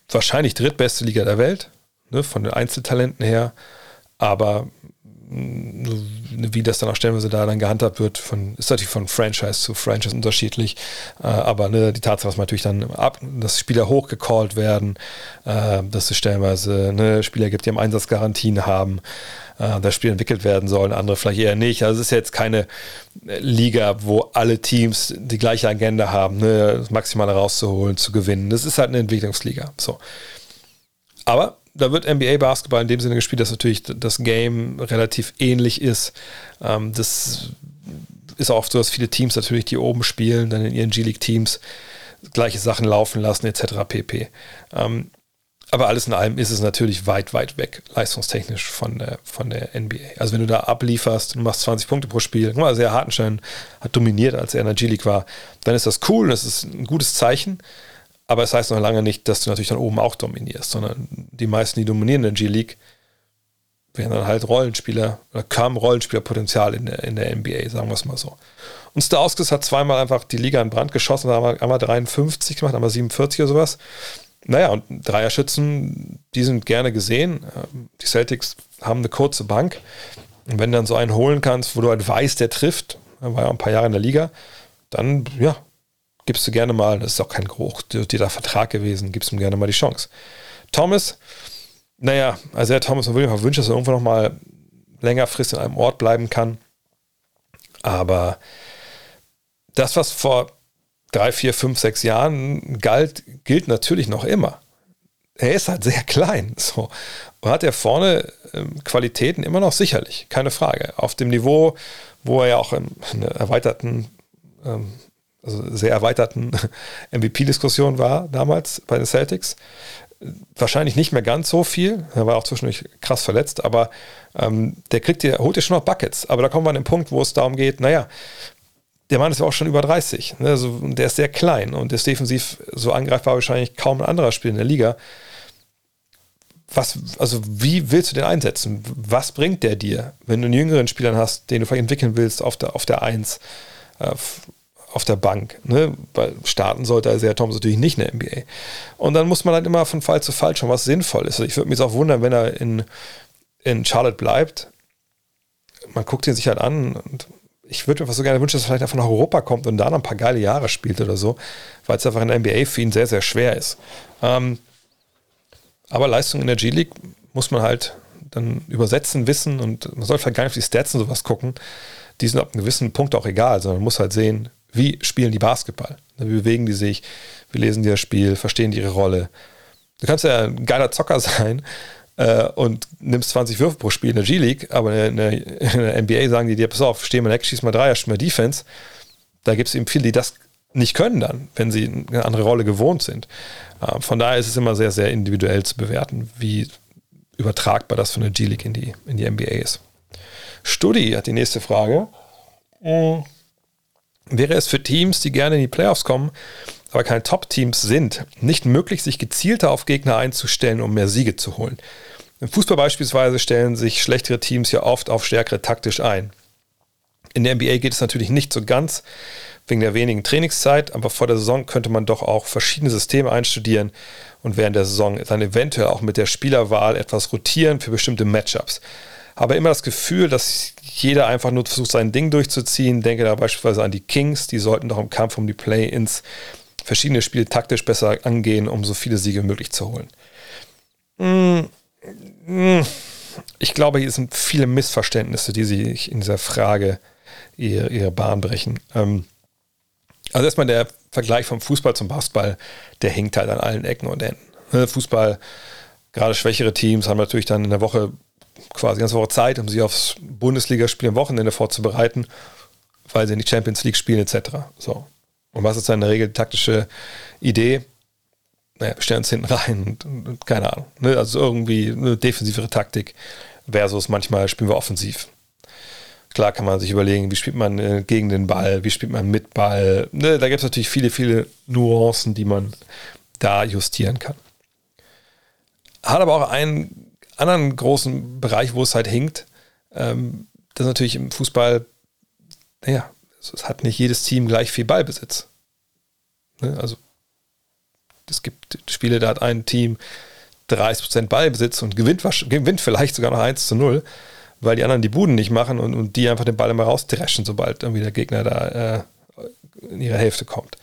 wahrscheinlich drittbeste Liga der Welt, ne, von den Einzeltalenten her. Aber wie das dann auch stellenweise da dann gehandhabt wird, von, ist natürlich von Franchise zu Franchise unterschiedlich. Äh, aber ne, die Tatsache, dass man natürlich dann ab, dass Spieler hochgecallt werden, äh, dass es stellenweise ne, Spieler gibt, die am Einsatzgarantien haben, äh, das Spiel entwickelt werden sollen, andere vielleicht eher nicht. Also es ist jetzt keine Liga, wo alle Teams die gleiche Agenda haben, ne, das Maximale rauszuholen, zu gewinnen. Das ist halt eine Entwicklungsliga. So. Aber da wird NBA-Basketball in dem Sinne gespielt, dass natürlich das Game relativ ähnlich ist. Ähm, das ist auch oft so, dass viele Teams natürlich, die oben spielen, dann in ihren G-League-Teams gleiche Sachen laufen lassen, etc. pp. Ähm, aber alles in allem ist es natürlich weit, weit weg, leistungstechnisch von der, von der NBA. Also wenn du da ablieferst, du machst 20 Punkte pro Spiel, guck mal, sehr Hartenstein hat dominiert, als er in der G-League war, dann ist das cool, das ist ein gutes Zeichen. Aber es heißt noch lange nicht, dass du natürlich dann oben auch dominierst, sondern die meisten, die dominieren in der G-League, wären dann halt Rollenspieler oder kamen Rollenspielerpotenzial in der, in der NBA, sagen wir es mal so. Und Stauskas hat zweimal einfach die Liga in Brand geschossen, einmal, einmal 53 gemacht, einmal 47 oder sowas. Naja, und Dreierschützen, die sind gerne gesehen. Die Celtics haben eine kurze Bank. Und wenn du dann so einen holen kannst, wo du halt weißt, der trifft, er war ja ein paar Jahre in der Liga, dann ja, gibst du gerne mal, das ist auch kein hoch dieser Vertrag gewesen, gibst ihm gerne mal die Chance. Thomas, naja, also der Thomas, man würde mir wünschen, dass er irgendwo noch mal längerfristig in einem Ort bleiben kann. Aber das, was vor drei, vier, fünf, sechs Jahren galt, gilt natürlich noch immer. Er ist halt sehr klein. So. Und hat er vorne ähm, Qualitäten immer noch sicherlich, keine Frage. Auf dem Niveau, wo er ja auch in einer erweiterten ähm, also sehr erweiterten MVP-Diskussion war damals bei den Celtics. Wahrscheinlich nicht mehr ganz so viel. Er war auch zwischendurch krass verletzt, aber ähm, der kriegt dir, holt dir schon noch Buckets. Aber da kommen wir an den Punkt, wo es darum geht, naja, der Mann ist ja auch schon über 30. Ne? Also, der ist sehr klein und ist defensiv so angreifbar wahrscheinlich kaum ein anderer Spieler in der Liga. Was, also wie willst du den einsetzen? Was bringt der dir, wenn du einen jüngeren Spieler hast, den du vielleicht entwickeln willst auf der, auf der 1? Auf der Bank. Ne? Weil starten sollte Isaiah Thomas natürlich nicht in der NBA. Und dann muss man halt immer von Fall zu Fall schauen, was sinnvoll ist. Also ich würde mich auch wundern, wenn er in, in Charlotte bleibt. Man guckt ihn sich halt an und ich würde mir so gerne wünschen, dass er vielleicht einfach nach Europa kommt und da noch ein paar geile Jahre spielt oder so, weil es einfach in der NBA für ihn sehr, sehr schwer ist. Ähm, aber Leistung in der G-League muss man halt dann übersetzen, wissen und man soll vielleicht gar nicht auf die Stats und sowas gucken. Die sind ab einem gewissen Punkt auch egal, sondern man muss halt sehen, wie spielen die Basketball? Wie bewegen die sich? Wie lesen die das Spiel? Verstehen die ihre Rolle? Du kannst ja ein geiler Zocker sein äh, und nimmst 20 Würfe pro Spiel in der G-League, aber in der, in der, NBA sagen die dir, pass auf, steh mal Eck, schieß mal Dreier, spiel mal Defense. Da gibt es eben viele, die das nicht können dann, wenn sie eine andere Rolle gewohnt sind. Äh, von daher ist es immer sehr, sehr individuell zu bewerten, wie übertragbar das von der G-League in die, in die NBA ist. Studi hat die nächste Frage. Mhm wäre es für Teams, die gerne in die Playoffs kommen, aber keine Top-Teams sind, nicht möglich, sich gezielter auf Gegner einzustellen, um mehr Siege zu holen. Im Fußball beispielsweise stellen sich schlechtere Teams ja oft auf stärkere taktisch ein. In der NBA geht es natürlich nicht so ganz wegen der wenigen Trainingszeit, aber vor der Saison könnte man doch auch verschiedene Systeme einstudieren und während der Saison dann eventuell auch mit der Spielerwahl etwas rotieren für bestimmte Matchups habe immer das Gefühl, dass jeder einfach nur versucht, sein Ding durchzuziehen. Denke da beispielsweise an die Kings, die sollten doch im Kampf um die Play-ins verschiedene Spiele taktisch besser angehen, um so viele Siege möglich zu holen. Hm, hm. Ich glaube, hier sind viele Missverständnisse, die sich in dieser Frage ihre, Bahn brechen. Ähm, also erstmal der Vergleich vom Fußball zum Basketball, der hinkt halt an allen Ecken und Enden. Ne, Fußball, gerade schwächere Teams haben natürlich dann in der Woche quasi ganze Woche Zeit, um sich aufs Bundesligaspiel am Wochenende vorzubereiten, weil sie in die Champions League spielen etc. So. Und was ist dann in der Regel die taktische Idee? Naja, wir stellen uns hinten rein und, und, und keine Ahnung. Ne? Also irgendwie eine defensivere Taktik versus manchmal spielen wir offensiv. Klar kann man sich überlegen, wie spielt man äh, gegen den Ball, wie spielt man mit Ball. Ne? Da gibt es natürlich viele, viele Nuancen, die man da justieren kann. Hat aber auch einen anderen großen Bereich, wo es halt hinkt, ähm, das ist natürlich im Fußball, naja, es hat nicht jedes Team gleich viel Ballbesitz. Ne? Also es gibt Spiele, da hat ein Team 30% Ballbesitz und gewinnt, gewinnt vielleicht sogar noch 1 zu 0, weil die anderen die Buden nicht machen und, und die einfach den Ball immer rausdreschen, sobald irgendwie der Gegner da äh, in ihre Hälfte kommt.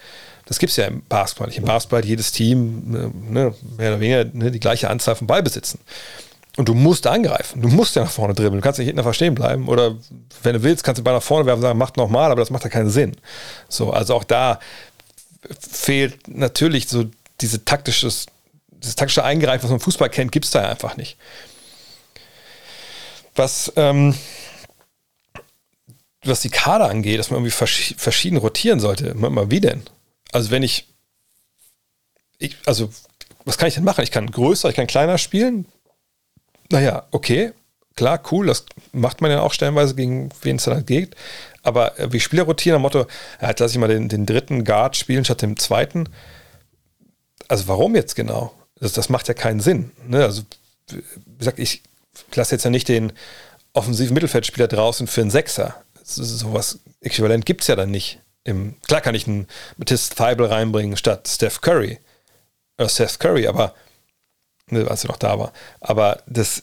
Das gibt es ja im Basketball nicht. Im Basketball hat jedes Team äh, ne, mehr oder weniger ne, die gleiche Anzahl von Ballbesitzen. Und du musst angreifen. Du musst ja nach vorne dribbeln. Du kannst nicht hinten einfach stehen bleiben. Oder wenn du willst, kannst du den Ball nach vorne werfen und sagen, macht nochmal, aber das macht ja keinen Sinn. So, also auch da fehlt natürlich so diese taktisches, dieses taktische Eingreifen, was man im Fußball kennt, gibt es da einfach nicht. Was, ähm, was die Kader angeht, dass man irgendwie vers verschieden rotieren sollte. Mal, wie denn? Also wenn ich, ich, also was kann ich denn machen? Ich kann größer, ich kann kleiner spielen. Naja, okay, klar, cool, das macht man ja auch stellenweise, gegen wen es dann halt geht. Aber äh, wie Spieler rotieren, am Motto, ja, jetzt lasse ich mal den, den dritten Guard spielen statt dem zweiten. Also warum jetzt genau? Das, das macht ja keinen Sinn. Ne? Also, wie gesagt, ich lasse jetzt ja nicht den offensiven Mittelfeldspieler draußen für einen Sechser. Sowas äquivalent gibt es ja dann nicht. Im, klar kann ich einen Matisse Thibault reinbringen statt Steph Curry. Oder Seth Curry, aber ne, als er noch da war. Aber das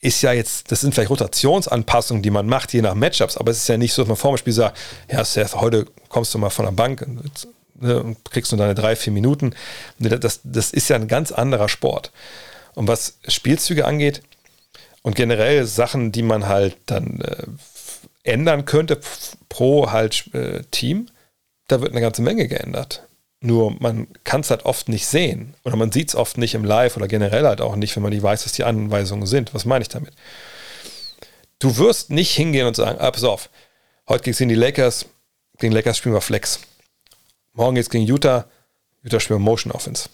ist ja jetzt, das sind vielleicht Rotationsanpassungen, die man macht, je nach Matchups, aber es ist ja nicht so, dass man vor dem Spiel sagt, ja, Seth, heute kommst du mal von der Bank und, ne, und kriegst nur deine drei, vier Minuten. Das, das ist ja ein ganz anderer Sport. Und was Spielzüge angeht und generell Sachen, die man halt dann äh, ändern könnte pro halt äh, Team, da wird eine ganze Menge geändert. Nur man kann es halt oft nicht sehen oder man sieht es oft nicht im Live oder generell halt auch nicht, wenn man nicht weiß, was die Anweisungen sind. Was meine ich damit? Du wirst nicht hingehen und sagen, ah, pass auf, heute geht es gegen die Lakers, gegen Lakers spielen wir Flex. Morgen geht es gegen Utah, Utah spielen wir Motion Offense.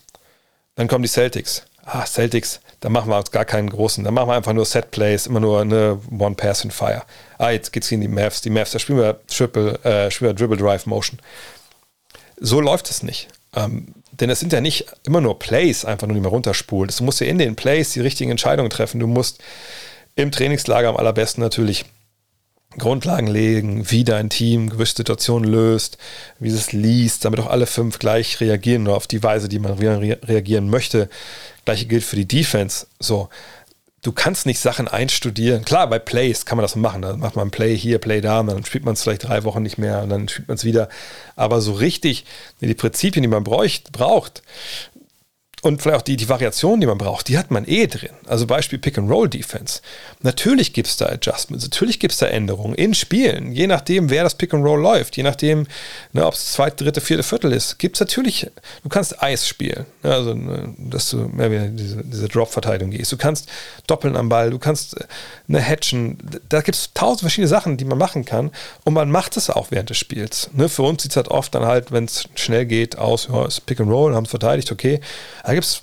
Dann kommen die Celtics. Ah, Celtics, da machen wir uns gar keinen großen. Da machen wir einfach nur Set Plays, immer nur eine One Pass and Fire. Ah, jetzt geht es gegen die Mavs. Die Mavs, da spielen wir Triple, äh, spielen wir Dribble Drive Motion. So läuft es nicht. Ähm, denn es sind ja nicht immer nur Plays, einfach nur die man runterspult. Du musst ja in den Plays die richtigen Entscheidungen treffen. Du musst im Trainingslager am allerbesten natürlich Grundlagen legen, wie dein Team gewisse Situationen löst, wie es liest, damit auch alle fünf gleich reagieren, nur auf die Weise, die man reagieren möchte. Gleiche gilt für die Defense. So, du kannst nicht Sachen einstudieren. Klar, bei Plays kann man das machen. Da macht man ein Play hier, Play da, und dann spielt man es vielleicht drei Wochen nicht mehr und dann spielt man es wieder. Aber so richtig die Prinzipien, die man bräucht, braucht, und vielleicht auch die, die Variation, die man braucht, die hat man eh drin. Also Beispiel Pick-and-Roll-Defense. Natürlich gibt es da Adjustments, natürlich gibt es da Änderungen in Spielen, je nachdem, wer das Pick-and-Roll läuft, je nachdem, ne, ob es zweite, dritte, vierte Viertel ist, gibt es natürlich, du kannst Eis spielen, ne, also ne, dass du mehr wie diese, diese Drop-Verteidigung gehst. Du kannst doppeln am Ball, du kannst eine Hatchen, da gibt es tausend verschiedene Sachen, die man machen kann und man macht es auch während des Spiels. Ne, für uns sieht es halt oft dann halt, wenn es schnell geht, aus, ja, ist Pick-and-Roll, haben es verteidigt, okay, da gibt es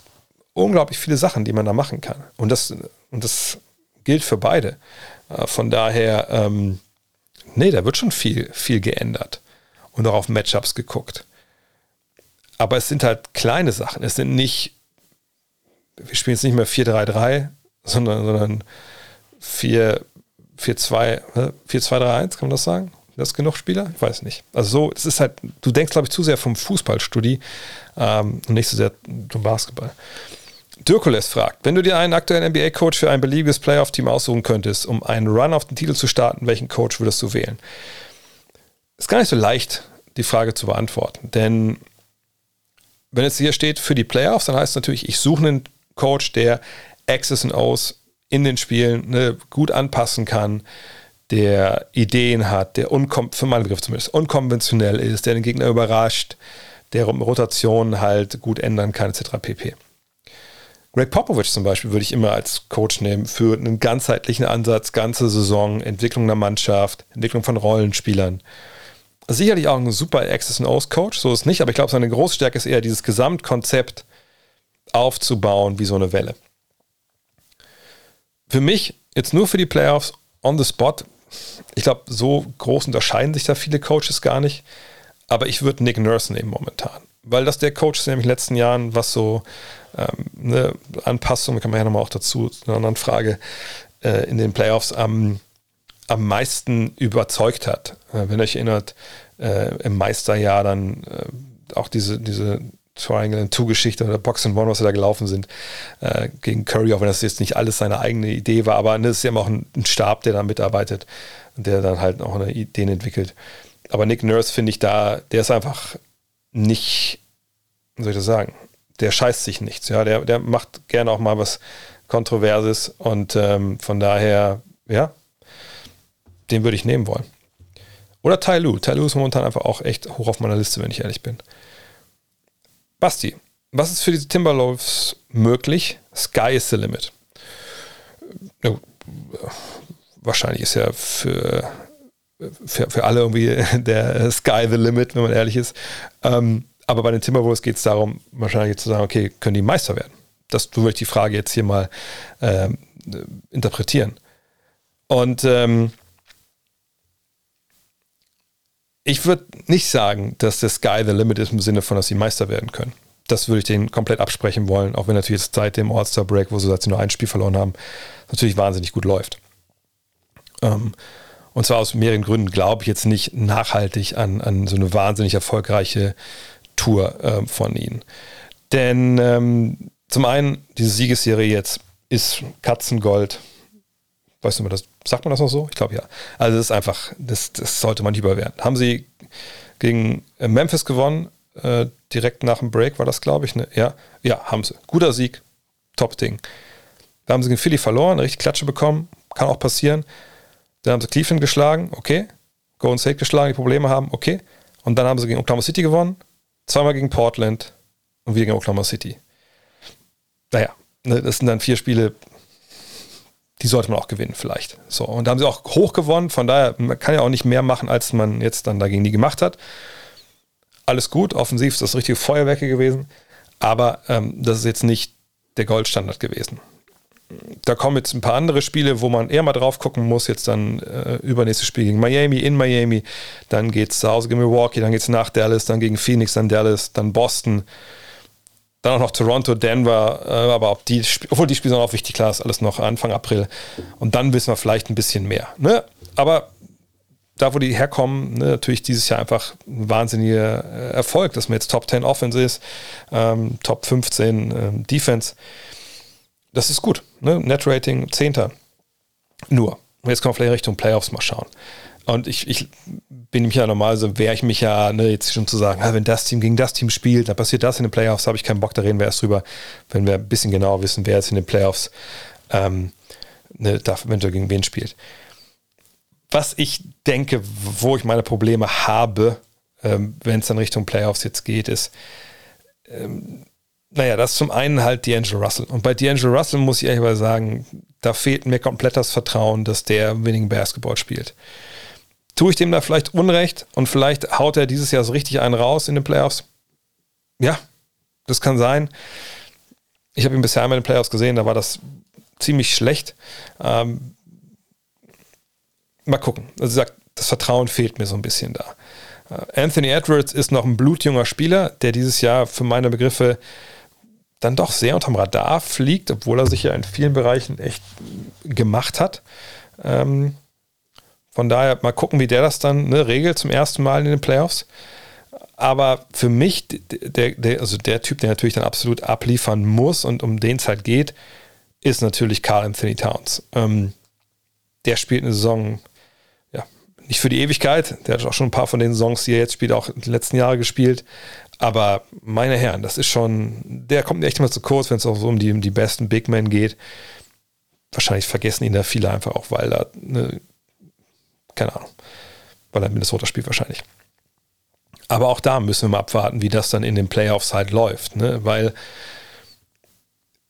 unglaublich viele Sachen, die man da machen kann. Und das, und das gilt für beide. Äh, von daher, ähm, nee, da wird schon viel, viel geändert und auch auf Matchups geguckt. Aber es sind halt kleine Sachen. Es sind nicht, wir spielen jetzt nicht mehr 4-3-3, sondern, sondern 4-2-3-1, kann man das sagen? Das genug Spieler? Ich weiß nicht. Also so, es ist halt, du denkst, glaube ich, zu sehr vom Fußballstudie ähm, und nicht so sehr zum Basketball. Dirkules fragt, wenn du dir einen aktuellen NBA-Coach für ein beliebiges Playoff-Team aussuchen könntest, um einen Run auf den Titel zu starten, welchen Coach würdest du wählen? Ist gar nicht so leicht, die Frage zu beantworten, denn wenn es hier steht für die Playoffs, dann heißt es natürlich, ich suche einen Coach, der X's und O's in den Spielen ne, gut anpassen kann, der Ideen hat, der für meinen Begriff zumindest unkonventionell ist, der den Gegner überrascht, der Rotationen halt gut ändern kann, etc. pp. Greg Popovich zum Beispiel würde ich immer als Coach nehmen für einen ganzheitlichen Ansatz, ganze Saison, Entwicklung der Mannschaft, Entwicklung von Rollenspielern. Sicherlich auch ein super Access and O's Coach, so ist es nicht, aber ich glaube, seine Großstärke ist eher dieses Gesamtkonzept aufzubauen wie so eine Welle. Für mich jetzt nur für die Playoffs on the spot ich glaube, so groß unterscheiden sich da viele Coaches gar nicht. Aber ich würde Nick Nurse nehmen momentan. Weil das der Coach ist, nämlich in den letzten Jahren, was so ähm, eine Anpassung, kann man ja nochmal auch dazu, eine andere Frage, äh, in den Playoffs am, am meisten überzeugt hat. Äh, wenn ihr euch erinnert, äh, im Meisterjahr dann äh, auch diese, diese Triangle and Two-Geschichte oder Box and One, was sie da gelaufen sind, äh, gegen Curry, auch wenn das jetzt nicht alles seine eigene Idee war, aber das ist ja immer auch ein, ein Stab, der da mitarbeitet und der dann halt auch eine Ideen entwickelt. Aber Nick Nurse finde ich da, der ist einfach nicht, wie soll ich das sagen, der scheißt sich nichts. Ja, der, der macht gerne auch mal was Kontroverses und ähm, von daher, ja, den würde ich nehmen wollen. Oder Tai Lu. Tai Lu ist momentan einfach auch echt hoch auf meiner Liste, wenn ich ehrlich bin. Basti, was ist für diese Timberwolves möglich? Sky is the limit. Ja, wahrscheinlich ist ja für, für, für alle irgendwie der Sky the limit, wenn man ehrlich ist. Ähm, aber bei den Timberwolves geht es darum, wahrscheinlich zu sagen, okay, können die Meister werden? Das würde ich die Frage jetzt hier mal ähm, interpretieren. Und ähm, ich würde nicht sagen, dass der Sky the Limit ist im Sinne von, dass sie Meister werden können. Das würde ich denen komplett absprechen wollen, auch wenn natürlich jetzt seit dem All-Star-Break, wo sie seit sie nur ein Spiel verloren haben, natürlich wahnsinnig gut läuft. Ähm, und zwar aus mehreren Gründen glaube ich jetzt nicht nachhaltig an, an so eine wahnsinnig erfolgreiche Tour äh, von ihnen. Denn ähm, zum einen, diese Siegesserie jetzt ist Katzengold. Weißt du mal, das, sagt man das noch so? Ich glaube ja. Also das ist einfach, das, das sollte man nicht überwerten. Haben sie gegen äh, Memphis gewonnen, äh, direkt nach dem Break war das, glaube ich. Ne? Ja, ja, haben sie. Guter Sieg, Top-Ding. Da haben sie gegen Philly verloren, richtig Klatsche bekommen, kann auch passieren. Dann haben sie Cleveland geschlagen, okay. Golden State geschlagen, die Probleme haben, okay. Und dann haben sie gegen Oklahoma City gewonnen, zweimal gegen Portland und wieder gegen Oklahoma City. Naja, ne, das sind dann vier Spiele, die sollte man auch gewinnen, vielleicht. So, und da haben sie auch hoch gewonnen, von daher, man kann ja auch nicht mehr machen, als man jetzt dann dagegen die gemacht hat. Alles gut, offensiv ist das richtige Feuerwerke gewesen, aber ähm, das ist jetzt nicht der Goldstandard gewesen da kommen jetzt ein paar andere Spiele, wo man eher mal drauf gucken muss. Jetzt dann äh, übernächstes Spiel gegen Miami, in Miami. Dann geht es zu Hause gegen Milwaukee, dann geht es nach Dallas, dann gegen Phoenix, dann Dallas, dann Boston. Dann auch noch Toronto, Denver, äh, aber ob die, obwohl die Spiele sind auch wichtig, klar, ist alles noch Anfang April. Und dann wissen wir vielleicht ein bisschen mehr. Ne? Aber da, wo die herkommen, ne, natürlich dieses Jahr einfach ein wahnsinniger äh, Erfolg, dass man jetzt Top 10 Offense ist, ähm, Top 15 ähm, Defense das ist gut. Ne? Net-Rating 10. Nur. Jetzt kommen wir vielleicht Richtung Playoffs mal schauen. Und ich, ich bin mich ja normal so, wäre ich mich ja ne, jetzt schon zu sagen, ah, wenn das Team gegen das Team spielt, dann passiert das in den Playoffs, habe ich keinen Bock, da reden wir erst drüber, wenn wir ein bisschen genauer wissen, wer jetzt in den Playoffs ähm, ne, darf eventuell gegen wen spielt. Was ich denke, wo ich meine Probleme habe, ähm, wenn es dann Richtung Playoffs jetzt geht, ist, ähm, naja, das ist zum einen halt D'Angelo Russell. Und bei D'Angelo Russell muss ich ehrlich sagen, da fehlt mir komplett das Vertrauen, dass der Winning Basketball spielt. Tue ich dem da vielleicht Unrecht und vielleicht haut er dieses Jahr so richtig einen raus in den Playoffs? Ja, das kann sein. Ich habe ihn bisher einmal in den Playoffs gesehen, da war das ziemlich schlecht. Ähm, mal gucken. Also, ich sag, das Vertrauen fehlt mir so ein bisschen da. Äh, Anthony Edwards ist noch ein blutjunger Spieler, der dieses Jahr für meine Begriffe dann doch sehr unterm Radar fliegt, obwohl er sich ja in vielen Bereichen echt gemacht hat. Ähm, von daher mal gucken, wie der das dann ne, regelt zum ersten Mal in den Playoffs. Aber für mich, der, der, also der Typ, der natürlich dann absolut abliefern muss und um den es halt geht, ist natürlich Carl Anthony Towns. Ähm, der spielt eine Saison, ja, nicht für die Ewigkeit. Der hat auch schon ein paar von den Songs, die er jetzt spielt, auch in den letzten Jahren gespielt. Aber meine Herren, das ist schon, der kommt echt immer zu kurz, wenn es auch so um die, um die besten Big Men geht. Wahrscheinlich vergessen ihn da viele einfach auch, weil er, ne, keine Ahnung, weil er Minnesota spielt wahrscheinlich. Aber auch da müssen wir mal abwarten, wie das dann in den Playoffs halt läuft, ne? weil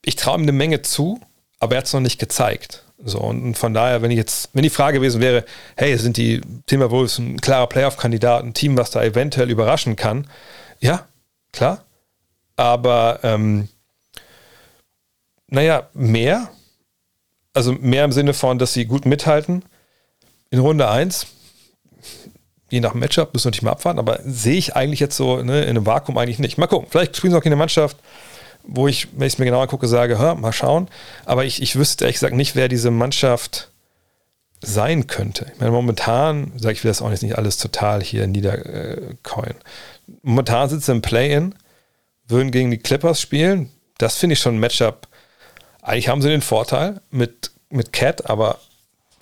ich traue ihm eine Menge zu, aber er hat es noch nicht gezeigt. So, und von daher, wenn ich jetzt, wenn die Frage gewesen wäre, hey, sind die Timberwolves ein klarer Playoff-Kandidat, ein Team, was da eventuell überraschen kann, ja, klar. Aber ähm, naja, mehr. Also mehr im Sinne von, dass sie gut mithalten. In Runde 1, je nach Matchup, müssen wir natürlich mal abwarten, aber sehe ich eigentlich jetzt so ne, in einem Vakuum eigentlich nicht. Mal gucken, vielleicht spielen sie auch in der Mannschaft, wo ich, wenn ich es mir genauer gucke, sage, hör, mal schauen. Aber ich, ich wüsste ehrlich gesagt nicht, wer diese Mannschaft sein könnte. Ich meine, momentan, sage ich, will das auch jetzt nicht alles total hier niedercoin. Momentan sitzt er im Play-In würden gegen die Clippers spielen. Das finde ich schon ein Matchup. Eigentlich haben sie den Vorteil mit, mit Cat, aber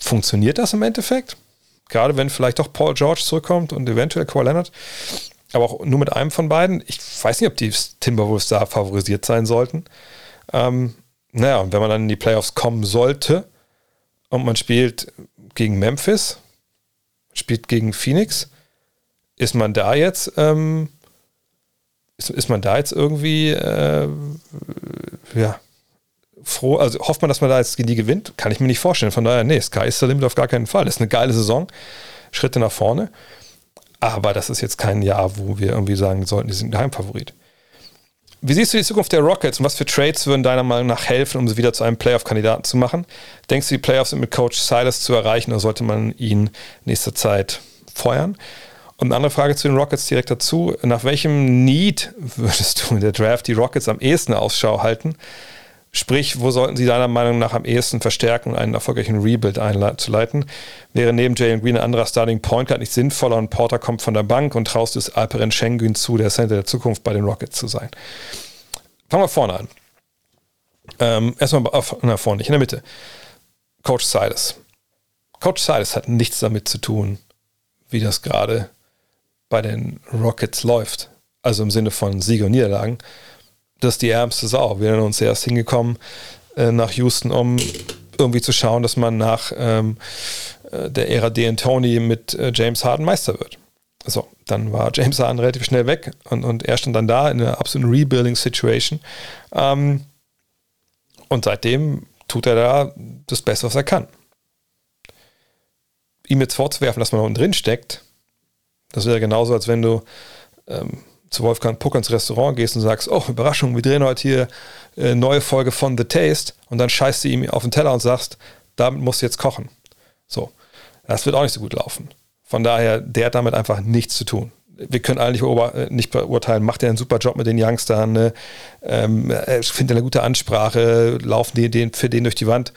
funktioniert das im Endeffekt? Gerade wenn vielleicht doch Paul George zurückkommt und eventuell Kawhi Leonard. Aber auch nur mit einem von beiden. Ich weiß nicht, ob die Timberwolves da favorisiert sein sollten. Ähm, naja, und wenn man dann in die Playoffs kommen sollte und man spielt gegen Memphis, spielt gegen Phoenix, ist man da jetzt, ähm, ist, ist man da jetzt irgendwie, äh, ja, froh, also hofft man, dass man da jetzt die gewinnt? Kann ich mir nicht vorstellen. Von daher, nee, Sky ist der Limit auf gar keinen Fall. Das ist eine geile Saison, Schritte nach vorne. Aber das ist jetzt kein Jahr, wo wir irgendwie sagen sollten, die sind Geheimfavorit. Wie siehst du die Zukunft der Rockets und was für Trades würden deiner Meinung nach helfen, um sie wieder zu einem Playoff-Kandidaten zu machen? Denkst du, die Playoffs sind mit Coach Silas zu erreichen oder sollte man ihn nächster Zeit feuern? Und eine andere Frage zu den Rockets direkt dazu. Nach welchem Need würdest du in der Draft die Rockets am ehesten Ausschau halten? Sprich, wo sollten sie deiner Meinung nach am ehesten verstärken und einen erfolgreichen Rebuild einzuleiten? Wäre neben Jalen Green ein anderer Starting Point Guard nicht sinnvoller und Porter kommt von der Bank und traust es Alperen Schengen zu, der Center der Zukunft bei den Rockets zu sein? Fangen wir vorne an. Ähm, erstmal auf, na, vorne, nicht in der Mitte. Coach Silas. Coach Silas hat nichts damit zu tun, wie das gerade bei den Rockets läuft. Also im Sinne von Siege und Niederlagen das ist die ärmste Sau. Wir sind uns erst hingekommen äh, nach Houston, um irgendwie zu schauen, dass man nach ähm, äh, der Ära D'Antoni mit äh, James Harden Meister wird. So, dann war James Harden relativ schnell weg und, und er stand dann da in einer absoluten Rebuilding-Situation. Ähm, und seitdem tut er da das Beste, was er kann. Ihm jetzt vorzuwerfen, dass man unten drin steckt, das wäre genauso, als wenn du ähm, zu Wolfgang Puck ins Restaurant gehst und sagst, oh, Überraschung, wir drehen heute hier eine neue Folge von The Taste und dann scheißt du ihm auf den Teller und sagst, damit musst du jetzt kochen. So, das wird auch nicht so gut laufen. Von daher, der hat damit einfach nichts zu tun. Wir können eigentlich äh, nicht beurteilen, macht er einen super Job mit den Youngstern, ne? ähm, findet eine gute Ansprache, laufen die den, für den durch die Wand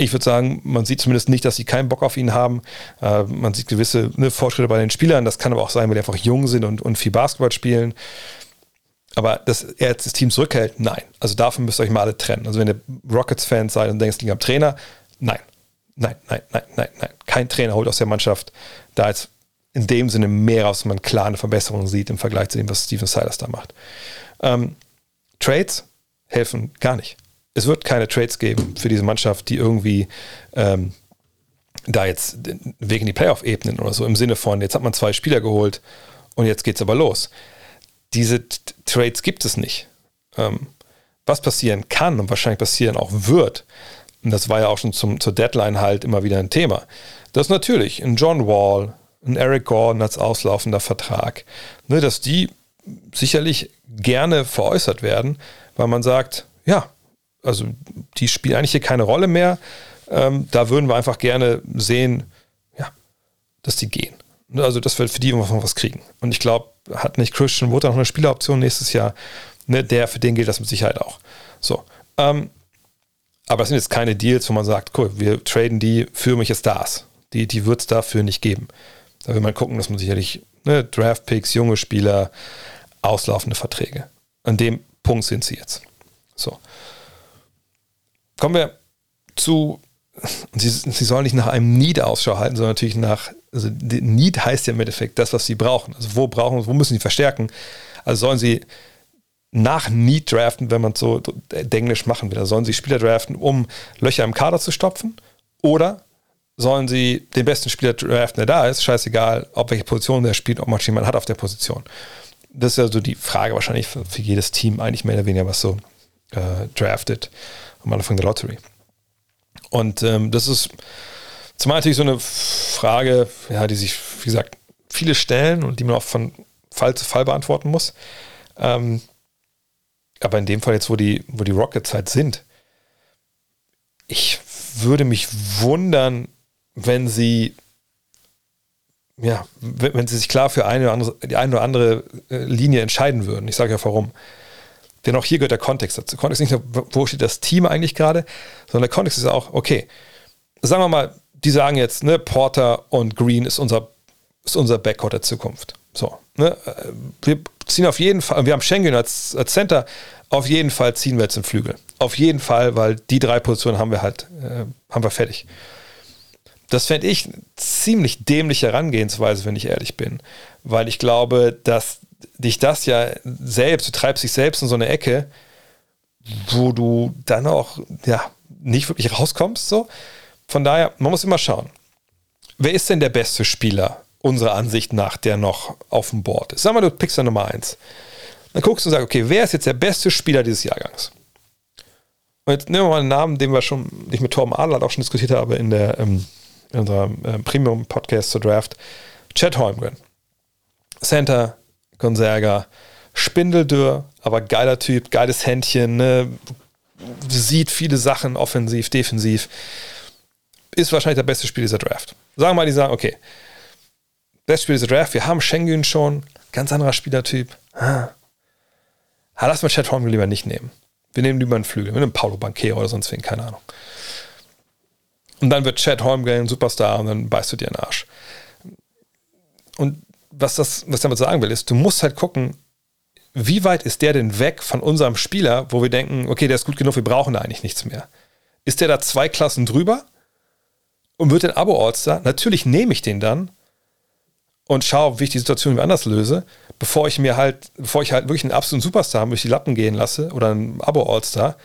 ich würde sagen, man sieht zumindest nicht, dass sie keinen Bock auf ihn haben. Äh, man sieht gewisse ne, Fortschritte bei den Spielern. Das kann aber auch sein, weil die einfach jung sind und, und viel Basketball spielen. Aber dass er jetzt das Team zurückhält, nein. Also davon müsst ihr euch mal alle trennen. Also wenn ihr Rockets-Fans seid und denkt, es liegt am Trainer, nein. Nein, nein, nein, nein, nein. Kein Trainer holt aus der Mannschaft da jetzt in dem Sinne mehr raus, wenn man klar eine Verbesserung sieht im Vergleich zu dem, was Steven Silas da macht. Ähm, Trades helfen gar nicht es wird keine Trades geben für diese Mannschaft, die irgendwie ähm, da jetzt wegen die Playoff-Ebenen oder so im Sinne von, jetzt hat man zwei Spieler geholt und jetzt geht es aber los. Diese Trades gibt es nicht. Ähm, was passieren kann und wahrscheinlich passieren auch wird, und das war ja auch schon zum, zur Deadline halt immer wieder ein Thema, dass natürlich ein John Wall, ein Eric Gordon als auslaufender Vertrag, ne, dass die sicherlich gerne veräußert werden, weil man sagt, ja, also die spielen eigentlich hier keine Rolle mehr. Ähm, da würden wir einfach gerne sehen, ja, dass die gehen. Ne, also, dass wir für die immer was kriegen. Und ich glaube, hat nicht Christian Wood auch eine Spieleroption nächstes Jahr? Ne, der, für den gilt das mit Sicherheit auch. So. Ähm, aber es sind jetzt keine Deals, wo man sagt, cool, wir traden die für mich Stars. Die, die wird es dafür nicht geben. Da will man gucken, dass man sicherlich ne, Draft-Picks, junge Spieler, auslaufende Verträge. An dem Punkt sind sie jetzt. So. Kommen wir zu, sie, sie sollen nicht nach einem Need Ausschau halten, sondern natürlich nach, also Need heißt ja im Endeffekt das, was sie brauchen. Also wo brauchen, wo müssen sie verstärken? Also sollen sie nach Need draften, wenn man es so englisch machen will. Also sollen sie Spieler draften, um Löcher im Kader zu stopfen? Oder sollen sie den besten Spieler draften, der da ist? Scheißegal, ob welche Position der spielt, ob man jemanden hat auf der Position. Das ist ja so die Frage wahrscheinlich für, für jedes Team, eigentlich mehr oder weniger, was so äh, draftet am Anfang der Lottery. Und ähm, das ist zumal natürlich so eine Frage, ja, die sich, wie gesagt, viele stellen und die man auch von Fall zu Fall beantworten muss. Ähm, aber in dem Fall jetzt, wo die, wo die Rockets halt sind, ich würde mich wundern, wenn sie ja, wenn sie sich klar für eine oder andere, die eine oder andere äh, Linie entscheiden würden. Ich sage ja warum. Denn auch hier gehört der Kontext dazu. Kontext nicht nur, wo steht das Team eigentlich gerade, sondern der Kontext ist auch, okay, sagen wir mal, die sagen jetzt, ne, Porter und Green ist unser, ist unser Backcourt der Zukunft. So, ne? Wir ziehen auf jeden Fall, wir haben Schengen als, als Center, auf jeden Fall ziehen wir jetzt den Flügel. Auf jeden Fall, weil die drei Positionen haben wir halt, äh, haben wir fertig. Das fände ich ziemlich dämliche Herangehensweise, wenn ich ehrlich bin. Weil ich glaube, dass dich das ja selbst, du treibst dich selbst in so eine Ecke, wo du dann auch ja, nicht wirklich rauskommst. So. Von daher, man muss immer schauen. Wer ist denn der beste Spieler unserer Ansicht nach, der noch auf dem Board ist? Sag mal, du pickst da Nummer eins. Dann guckst du und sagst, okay, wer ist jetzt der beste Spieler dieses Jahrgangs? Und jetzt nehmen wir mal einen Namen, den wir schon, den ich mit Torben Adler auch schon diskutiert habe in, der, ähm, in unserem äh, Premium-Podcast zur Draft. Chad Holmgren. Center, Gonzaga, Spindeldürr, aber geiler Typ, geiles Händchen, ne? sieht viele Sachen offensiv, defensiv. Ist wahrscheinlich der beste Spiel dieser Draft. Sagen wir mal, die sagen, okay, beste Spiel dieser Draft, wir haben Schengen schon, ganz anderer Spielertyp. Ha, lass mal Chad Holmgren lieber nicht nehmen. Wir nehmen lieber einen Flügel, wir nehmen Paulo Banquero oder sonst wen, keine Ahnung. Und dann wird Chad Holmgren ein Superstar und dann beißt du dir den Arsch. Und was das, was damit sagen will, ist, du musst halt gucken, wie weit ist der denn weg von unserem Spieler, wo wir denken, okay, der ist gut genug, wir brauchen da eigentlich nichts mehr. Ist der da zwei Klassen drüber und wird ein Abo-All-Star? Natürlich nehme ich den dann und schaue, wie ich die Situation anders löse, bevor ich mir halt, bevor ich halt wirklich einen absoluten Superstar durch die Lappen gehen lasse oder einen Abo-All-Star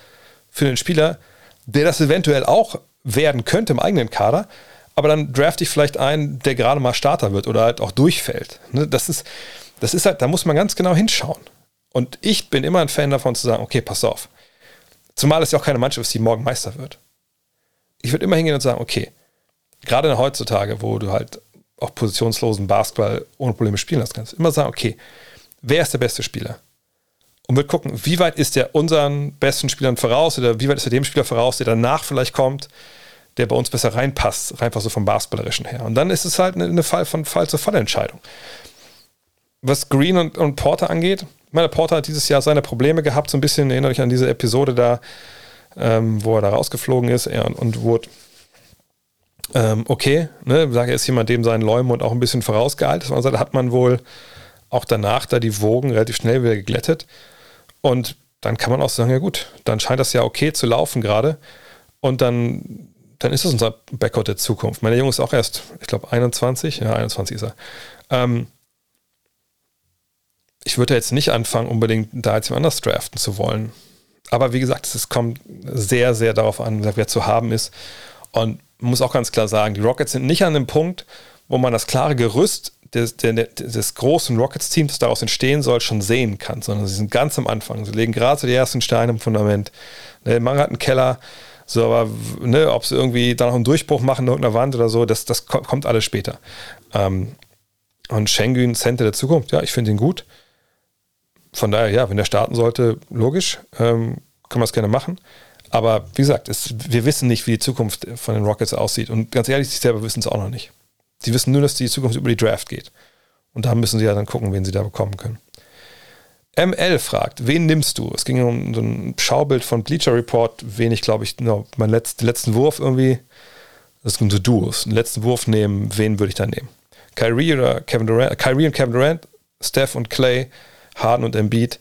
für den Spieler, der das eventuell auch werden könnte im eigenen Kader, aber dann draft ich vielleicht einen, der gerade mal Starter wird oder halt auch durchfällt. Ne, das ist, das ist halt, da muss man ganz genau hinschauen. Und ich bin immer ein Fan davon zu sagen, okay, pass auf. Zumal es ja auch keine Mannschaft ist, die morgen Meister wird. Ich würde immer hingehen und sagen, okay, gerade heutzutage, wo du halt auch positionslosen Basketball ohne Probleme spielen lassen kannst, immer sagen, okay, wer ist der beste Spieler? Und wird gucken, wie weit ist der unseren besten Spielern voraus oder wie weit ist er dem Spieler voraus, der danach vielleicht kommt der bei uns besser reinpasst, einfach so vom Basketballerischen her. Und dann ist es halt eine, Fall von Fall zu Fall Entscheidung. Was Green und, und Porter angeht, meine Porter hat dieses Jahr seine Probleme gehabt, so ein bisschen erinnere ich an diese Episode da, ähm, wo er da rausgeflogen ist er und, und wurde ähm, okay, ne, sage er ist jemand, dem seinen Leumund auch ein bisschen vorausgeeilt ist. Also hat man wohl auch danach da die Wogen relativ schnell wieder geglättet. Und dann kann man auch sagen, ja gut, dann scheint das ja okay zu laufen gerade. Und dann dann ist das unser Backcourt der Zukunft. Meine Junge ist auch erst, ich glaube, 21. Ja, 21 ist er. Ähm, ich würde jetzt nicht anfangen, unbedingt da jetzt jemand anders draften zu wollen. Aber wie gesagt, es kommt sehr, sehr darauf an, wer zu haben ist. Und man muss auch ganz klar sagen, die Rockets sind nicht an dem Punkt, wo man das klare Gerüst des, des, des großen Rockets-Teams, das daraus entstehen soll, schon sehen kann, sondern sie sind ganz am Anfang. Sie legen gerade so die ersten Steine im Fundament. Manga hat einen Keller, so, aber ne, ob sie irgendwie da noch einen Durchbruch machen in irgendeiner Wand oder so, das, das kommt alles später. Ähm, und Schengen, Center der Zukunft, ja, ich finde ihn gut. Von daher, ja, wenn er starten sollte, logisch, ähm, kann man es gerne machen. Aber wie gesagt, es, wir wissen nicht, wie die Zukunft von den Rockets aussieht. Und ganz ehrlich, sie selber wissen es auch noch nicht. Sie wissen nur, dass die Zukunft über die Draft geht. Und da müssen sie ja dann gucken, wen sie da bekommen können. ML fragt, wen nimmst du? Es ging um so ein Schaubild von Bleacher Report, wen ich glaube ich, no, mein letzt, letzten Wurf irgendwie, das sind so Duos, den letzten Wurf nehmen, wen würde ich da nehmen? Kyrie oder Kevin Durant, Kyrie und Kevin Durant, Steph und Clay, Harden und Embiid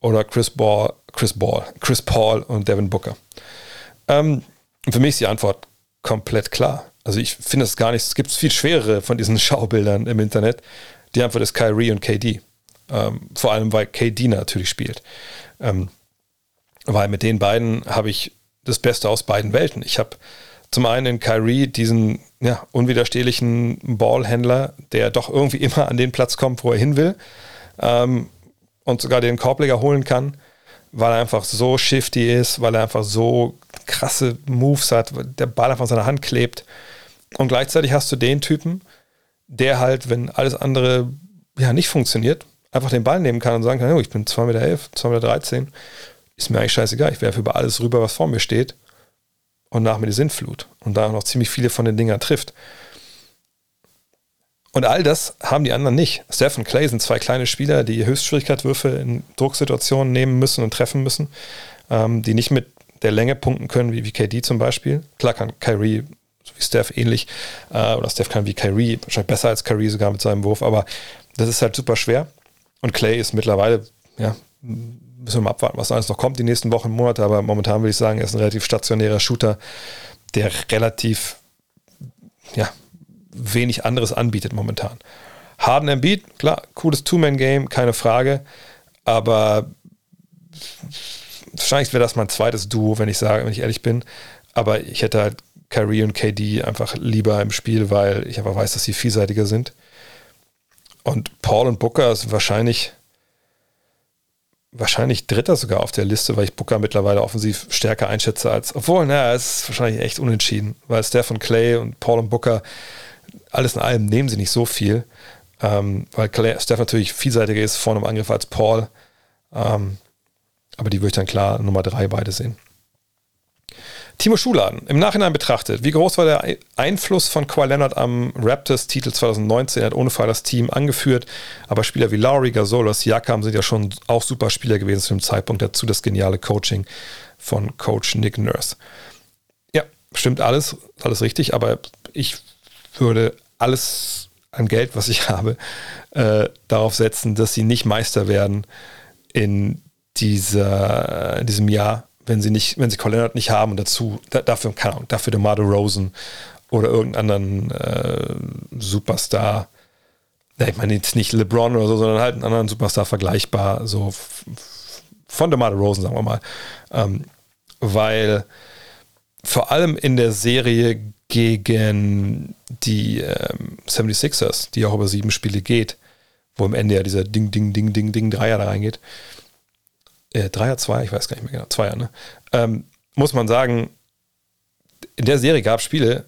oder Chris Ball, Chris Ball, Chris Paul und Devin Booker. Ähm, für mich ist die Antwort komplett klar. Also ich finde es gar nicht, es gibt viel schwerere von diesen Schaubildern im Internet. Die Antwort ist Kyrie und KD. Ähm, vor allem, weil KD natürlich spielt. Ähm, weil mit den beiden habe ich das Beste aus beiden Welten. Ich habe zum einen in Kyrie diesen ja, unwiderstehlichen Ballhändler, der doch irgendwie immer an den Platz kommt, wo er hin will ähm, und sogar den Korbleger holen kann, weil er einfach so shifty ist, weil er einfach so krasse Moves hat, der Ball einfach an seiner Hand klebt. Und gleichzeitig hast du den Typen, der halt, wenn alles andere ja nicht funktioniert, einfach den Ball nehmen kann und sagen kann, oh, ich bin 2,11 Meter, 2,13 Meter, ist mir eigentlich scheißegal, ich werfe über alles rüber, was vor mir steht und nach mir die Sintflut und da noch ziemlich viele von den Dingern trifft. Und all das haben die anderen nicht. Steph und Clay sind zwei kleine Spieler, die Höchstschwierigkeitswürfe in Drucksituationen nehmen müssen und treffen müssen, ähm, die nicht mit der Länge punkten können, wie, wie KD zum Beispiel. Klar kann Kyrie so wie Steph ähnlich. Äh, oder Steph kann wie Kyrie, wahrscheinlich besser als Kyrie sogar mit seinem Wurf, aber das ist halt super schwer. Und Clay ist mittlerweile, ja, müssen wir mal abwarten, was alles noch kommt die nächsten Wochen, Monate, aber momentan würde ich sagen, er ist ein relativ stationärer Shooter, der relativ, ja, wenig anderes anbietet momentan. Harden Embiid, klar, cooles Two-Man-Game, keine Frage, aber wahrscheinlich wäre das mein zweites Duo, wenn ich sage, wenn ich ehrlich bin, aber ich hätte halt Kyrie und KD einfach lieber im Spiel, weil ich einfach weiß, dass sie vielseitiger sind. Und Paul und Booker ist wahrscheinlich wahrscheinlich Dritter sogar auf der Liste, weil ich Booker mittlerweile offensiv stärker einschätze als, obwohl, naja, es ist wahrscheinlich echt unentschieden, weil Steph und Clay und Paul und Booker, alles in allem nehmen sie nicht so viel, ähm, weil Clay, Steph natürlich vielseitiger ist vorne im Angriff als Paul, ähm, aber die würde ich dann klar Nummer drei beide sehen. Timo Schuladen, im Nachhinein betrachtet, wie groß war der Einfluss von Kawhi Leonard am Raptors-Titel 2019? Er hat ohne Fall das Team angeführt, aber Spieler wie Lowry, Gasol Siakam sind ja schon auch super Spieler gewesen zu dem Zeitpunkt. Dazu das geniale Coaching von Coach Nick Nurse. Ja, stimmt alles, alles richtig, aber ich würde alles an Geld, was ich habe, äh, darauf setzen, dass sie nicht Meister werden in, dieser, in diesem Jahr wenn sie nicht, wenn sie Colin nicht haben und dazu, da, dafür, keine Ahnung, dafür DeMar Rosen oder irgendeinen anderen äh, Superstar, ich meine jetzt nicht LeBron oder so, sondern halt einen anderen Superstar vergleichbar, so von DeMar Rosen, sagen wir mal. Ähm, weil vor allem in der Serie gegen die ähm, 76ers, die auch über sieben Spiele geht, wo am Ende ja dieser Ding, Ding, Ding, Ding, Ding Dreier da reingeht, äh, Dreier, zwei, ich weiß gar nicht mehr genau, Zweier, ne? Ähm, muss man sagen, in der Serie gab es Spiele,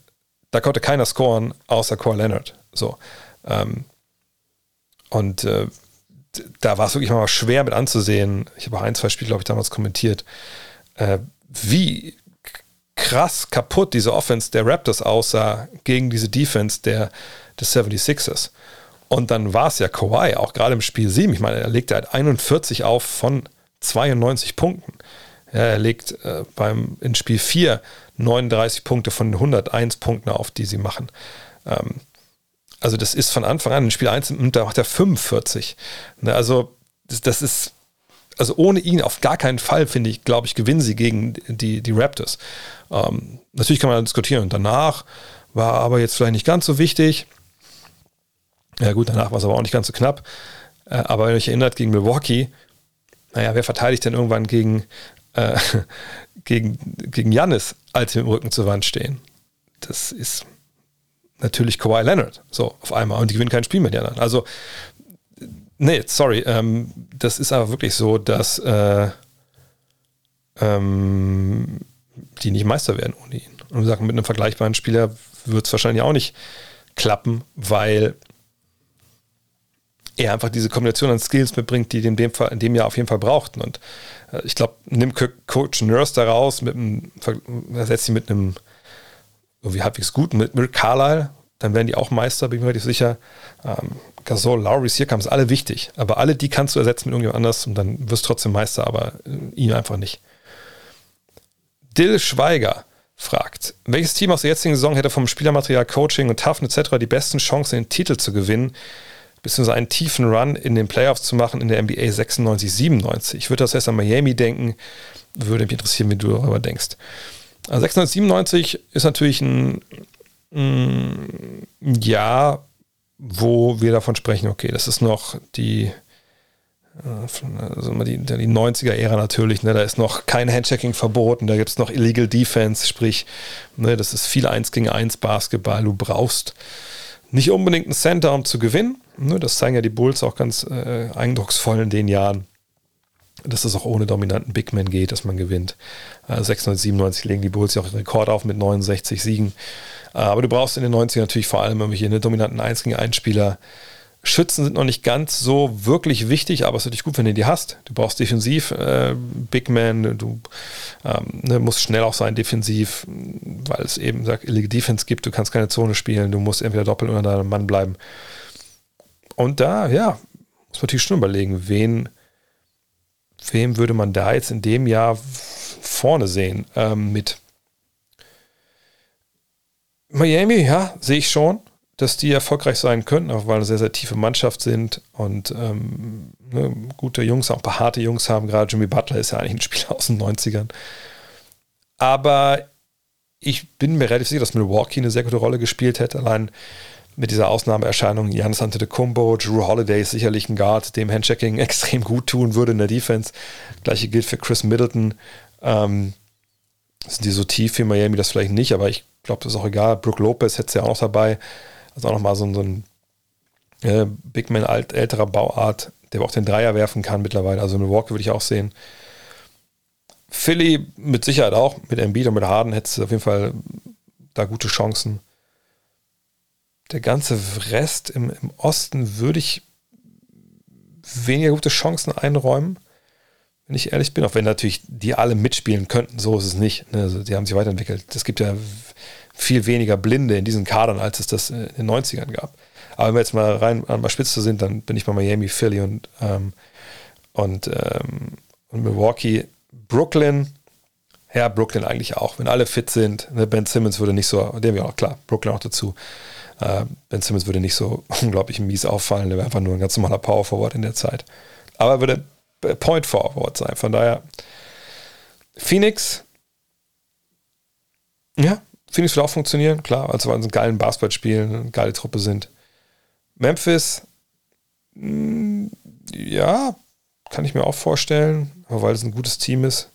da konnte keiner scoren, außer Kawhi Leonard. So. Ähm, und äh, da war es wirklich mal schwer mit anzusehen. Ich habe auch ein, zwei Spiele, glaube ich, damals kommentiert, äh, wie krass kaputt diese Offense der Raptors aussah gegen diese Defense der, des 76ers. Und dann war es ja Kawhi, auch gerade im Spiel 7. Ich meine, er legte halt 41 auf von 92 Punkten. Er legt äh, beim, in Spiel 4 39 Punkte von den 101 Punkten auf, die sie machen. Ähm, also das ist von Anfang an in Spiel 1 und da macht er 45. Ne, also das, das, ist, also ohne ihn auf gar keinen Fall, finde ich, glaube ich, gewinnen sie gegen die, die Raptors. Ähm, natürlich kann man diskutieren und danach war aber jetzt vielleicht nicht ganz so wichtig. Ja gut, danach war es aber auch nicht ganz so knapp. Äh, aber wenn ihr euch erinnert, gegen Milwaukee naja, wer verteidigt denn irgendwann gegen, äh, gegen, gegen als wir im Rücken zur Wand stehen? Das ist natürlich Kawhi Leonard, so auf einmal. Und die gewinnen kein Spiel mit Jannis. Also, nee, sorry, ähm, das ist aber wirklich so, dass äh, ähm, die nicht Meister werden ohne ihn. Und wir sagen, mit einem vergleichbaren Spieler wird es wahrscheinlich auch nicht klappen, weil er einfach diese Kombination an Skills mitbringt, die in dem, Fall, in dem Jahr auf jeden Fall brauchten. Und äh, ich glaube, nimm Coach Nurse da raus, ersetzt sie mit einem irgendwie halbwegs guten, mit Rick Carlisle, dann werden die auch Meister, bin ich mir relativ sicher. Ähm, Gasol, Lowry, Siakam ist alle wichtig, aber alle die kannst du ersetzen mit irgendjemand anders und dann wirst du trotzdem Meister, aber äh, ihn einfach nicht. Dill Schweiger fragt, welches Team aus der jetzigen Saison hätte vom Spielermaterial, Coaching und Toughen etc. die besten Chancen, den Titel zu gewinnen? Beziehungsweise einen tiefen Run in den Playoffs zu machen in der NBA 96, 97. Ich würde das erst an Miami denken, würde mich interessieren, wie du darüber denkst. Also 96, 97 ist natürlich ein, ein Jahr, wo wir davon sprechen, okay, das ist noch die, also die, die 90er-Ära natürlich, ne, da ist noch kein Handchecking verboten, da gibt es noch Illegal Defense, sprich, ne, das ist viel 1 gegen 1 Basketball, du brauchst nicht unbedingt ein Center, um zu gewinnen. Ne, das zeigen ja die Bulls auch ganz äh, eindrucksvoll in den Jahren, dass es auch ohne dominanten Big Man geht, dass man gewinnt. Äh, 96, 97 legen die Bulls ja auch einen Rekord auf mit 69 Siegen. Äh, aber du brauchst in den 90ern natürlich vor allem irgendwelche ne, dominanten 1 gegen 1 Spieler, Schützen sind noch nicht ganz so wirklich wichtig, aber es ist natürlich gut, wenn du die hast. Du brauchst defensiv äh, Big Man, du ähm, ne, musst schnell auch sein defensiv, weil es eben sagt, Illegal Defense gibt, du kannst keine Zone spielen, du musst entweder doppelt unter deinem Mann bleiben. Und da, ja, muss man natürlich schon überlegen, wen, wem würde man da jetzt in dem Jahr vorne sehen ähm, mit Miami, ja, sehe ich schon, dass die erfolgreich sein könnten, auch weil eine sehr, sehr tiefe Mannschaft sind und ähm, ne, gute Jungs, auch ein paar harte Jungs haben. Gerade Jimmy Butler ist ja eigentlich ein Spieler aus den 90ern. Aber ich bin mir relativ sicher, dass Milwaukee eine sehr gute Rolle gespielt hätte. Allein mit dieser Ausnahmeerscheinung Janis Antetokounmpo, Drew Holiday ist sicherlich ein Guard, dem Handchecking extrem gut tun würde in der Defense. Gleiche gilt für Chris Middleton. Ähm, sind die so tief wie Miami das vielleicht nicht, aber ich glaube, das ist auch egal. Brook Lopez hätte es ja auch noch dabei. Also auch nochmal so, so ein äh, Big Man alt, älterer Bauart, der auch den Dreier werfen kann mittlerweile. Also Milwaukee würde ich auch sehen. Philly mit Sicherheit auch. Mit Embiid und mit Harden hätte es auf jeden Fall da gute Chancen. Der ganze Rest im, im Osten würde ich weniger gute Chancen einräumen wenn ich ehrlich bin, auch wenn natürlich die alle mitspielen könnten, so ist es nicht. Ne? Also die haben sich weiterentwickelt. Es gibt ja viel weniger Blinde in diesen Kadern, als es das in den 90ern gab. Aber wenn wir jetzt mal rein an der Spitze sind, dann bin ich bei Miami, Philly und, ähm, und, ähm, und Milwaukee. Brooklyn, ja, Brooklyn eigentlich auch. Wenn alle fit sind, ne? Ben Simmons würde nicht so, der wäre auch klar, Brooklyn auch dazu. Äh, ben Simmons würde nicht so unglaublich mies auffallen, der wäre einfach nur ein ganz normaler Power Forward in der Zeit. Aber er würde Point Forward sein. Von daher, Phoenix, ja, Phoenix wird auch funktionieren, klar, also weil sie einen geilen Basketball spielen, eine geile Truppe sind. Memphis, mh, mm, ja, kann ich mir auch vorstellen, weil es ein gutes Team ist.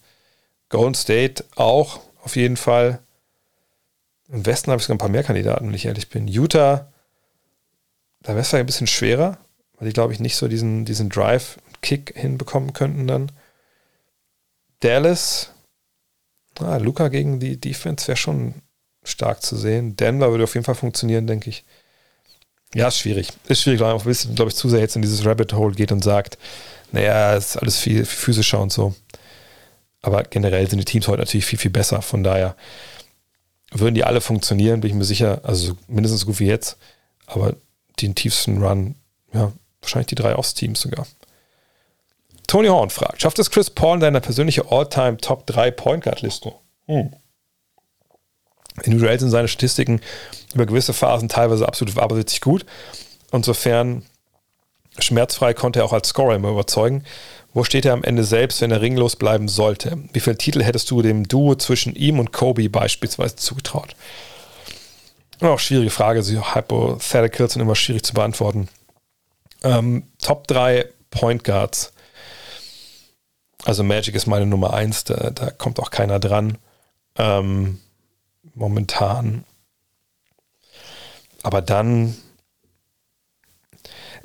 Golden State auch, auf jeden Fall. Im Westen habe ich sogar ein paar mehr Kandidaten, wenn ich ehrlich bin. Utah, da wäre es ein bisschen schwerer, weil die, glaube ich, nicht so diesen, diesen Drive Kick hinbekommen könnten dann. Dallas, ah, Luca gegen die Defense wäre schon stark zu sehen. Denver würde auf jeden Fall funktionieren, denke ich. Ja, ist schwierig. Ist schwierig, weil man ein bisschen, glaube ich, zu sehr jetzt in dieses Rabbit Hole geht und sagt, naja, ist alles viel physischer und so. Aber generell sind die Teams heute natürlich viel, viel besser. Von daher würden die alle funktionieren, bin ich mir sicher. Also mindestens so gut wie jetzt. Aber den tiefsten Run, ja, wahrscheinlich die drei Ostteams sogar. Tony Horn fragt, schafft es Chris Paul in seiner persönliche All-Time Top 3 Point Guard Liste? Hm. Individuell sind seine Statistiken über gewisse Phasen teilweise absolut aberwitzig gut. Insofern schmerzfrei konnte er auch als Scorer immer überzeugen. Wo steht er am Ende selbst, wenn er ringlos bleiben sollte? Wie viele Titel hättest du dem Duo zwischen ihm und Kobe beispielsweise zugetraut? Auch schwierige Frage, so Hypotheticals sind immer schwierig zu beantworten. Ähm, Top 3 Point Guards. Also Magic ist meine Nummer eins, da, da kommt auch keiner dran. Ähm, momentan. Aber dann,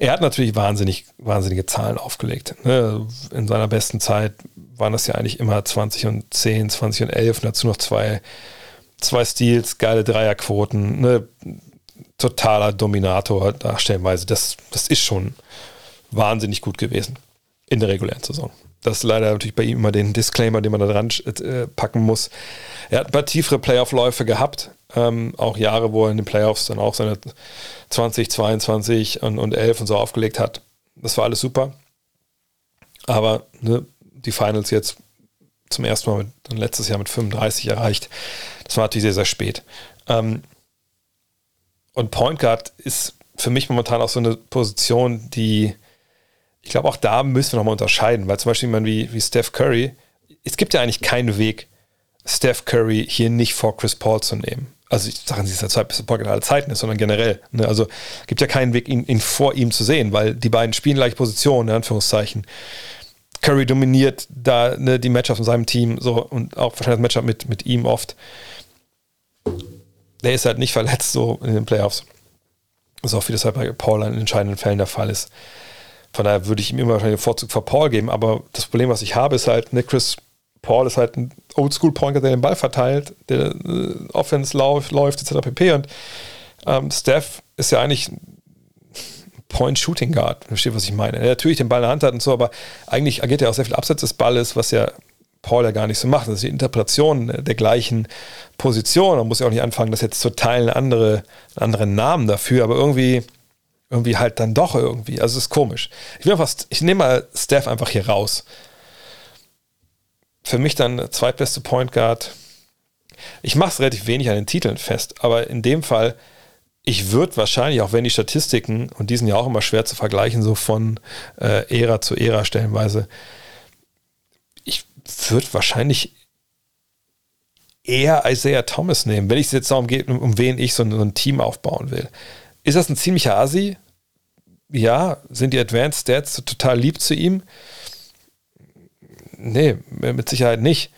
er hat natürlich wahnsinnig, wahnsinnige Zahlen aufgelegt. Ne? In seiner besten Zeit waren das ja eigentlich immer 20 und 10, 20 und 11 und dazu noch zwei, zwei Steals, geile Dreierquoten, ne? totaler Dominator da stellenweise. Das, das ist schon wahnsinnig gut gewesen in der regulären Saison. Das ist leider natürlich bei ihm immer den Disclaimer, den man da dran äh, packen muss. Er hat ein paar tiefere Playoff-Läufe gehabt. Ähm, auch Jahre, wo er in den Playoffs dann auch seine 20, 22 und, und 11 und so aufgelegt hat. Das war alles super. Aber ne, die Finals jetzt zum ersten Mal mit, dann letztes Jahr mit 35 erreicht. Das war natürlich sehr, sehr spät. Ähm, und Point Guard ist für mich momentan auch so eine Position, die ich glaube, auch da müssen wir nochmal unterscheiden, weil zum Beispiel jemand wie, wie Steph Curry, es gibt ja eigentlich keinen Weg, Steph Curry hier nicht vor Chris Paul zu nehmen. Also ich sage nicht, dass er zweitbeste Pocket aller Zeiten ist, sondern generell. Ne? Also gibt ja keinen Weg, ihn, ihn, vor ihm zu sehen, weil die beiden spielen gleich Positionen, in Anführungszeichen. Curry dominiert da ne, die Matchups in seinem Team so und auch wahrscheinlich das Matchup mit, mit ihm oft. Der ist halt nicht verletzt so in den Playoffs. So auch wie das halt bei Paul in entscheidenden Fällen der Fall ist. Von daher würde ich ihm immer wahrscheinlich den Vorzug vor Paul geben. Aber das Problem, was ich habe, ist halt, ne, Chris Paul ist halt ein Oldschool-Pointer, der den Ball verteilt, der äh, Offense läuft, läuft etc. pp. Und ähm, Steph ist ja eigentlich Point-Shooting Guard, versteht, was ich meine. Er natürlich den Ball in der Hand hat und so, aber eigentlich agiert er auch sehr viel abseits des Balles, was ja Paul ja gar nicht so macht. Das ist die Interpretation der gleichen Position. Man muss ja auch nicht anfangen, das jetzt zu teilen, andere, andere Namen dafür, aber irgendwie irgendwie halt dann doch irgendwie. Also es ist komisch. Ich ich nehme mal Steph einfach hier raus. Für mich dann zweitbeste Point Guard. ich mache es relativ wenig an den Titeln fest, aber in dem Fall, ich würde wahrscheinlich, auch wenn die Statistiken, und die sind ja auch immer schwer zu vergleichen, so von äh, Ära zu Ära stellenweise, ich würde wahrscheinlich eher Isaiah Thomas nehmen, wenn es jetzt darum geht, um, um wen ich so ein, so ein, Team aufbauen will. Ist das ein ziemlicher Asi? Ja, sind die Advanced Stats total lieb zu ihm? Nee, mit Sicherheit nicht.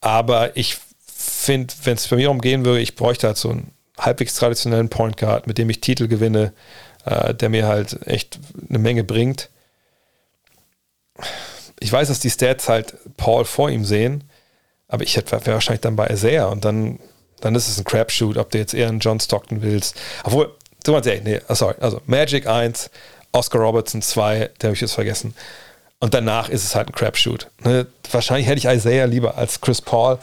Aber ich finde, wenn es bei mir umgehen würde, ich bräuchte halt so einen halbwegs traditionellen Point Guard, mit dem ich Titel gewinne, äh, der mir halt echt eine Menge bringt. Ich weiß, dass die Stats halt Paul vor ihm sehen, aber ich wäre wahrscheinlich dann bei Isaiah und dann, dann ist es ein Crapshoot, ob du jetzt eher einen John Stockton willst. Obwohl, du meinst, ey, nee, sorry, also Magic 1, Oscar Robertson 2, der habe ich jetzt vergessen. Und danach ist es halt ein Crapshoot. Ne? Wahrscheinlich hätte ich Isaiah lieber als Chris Paul,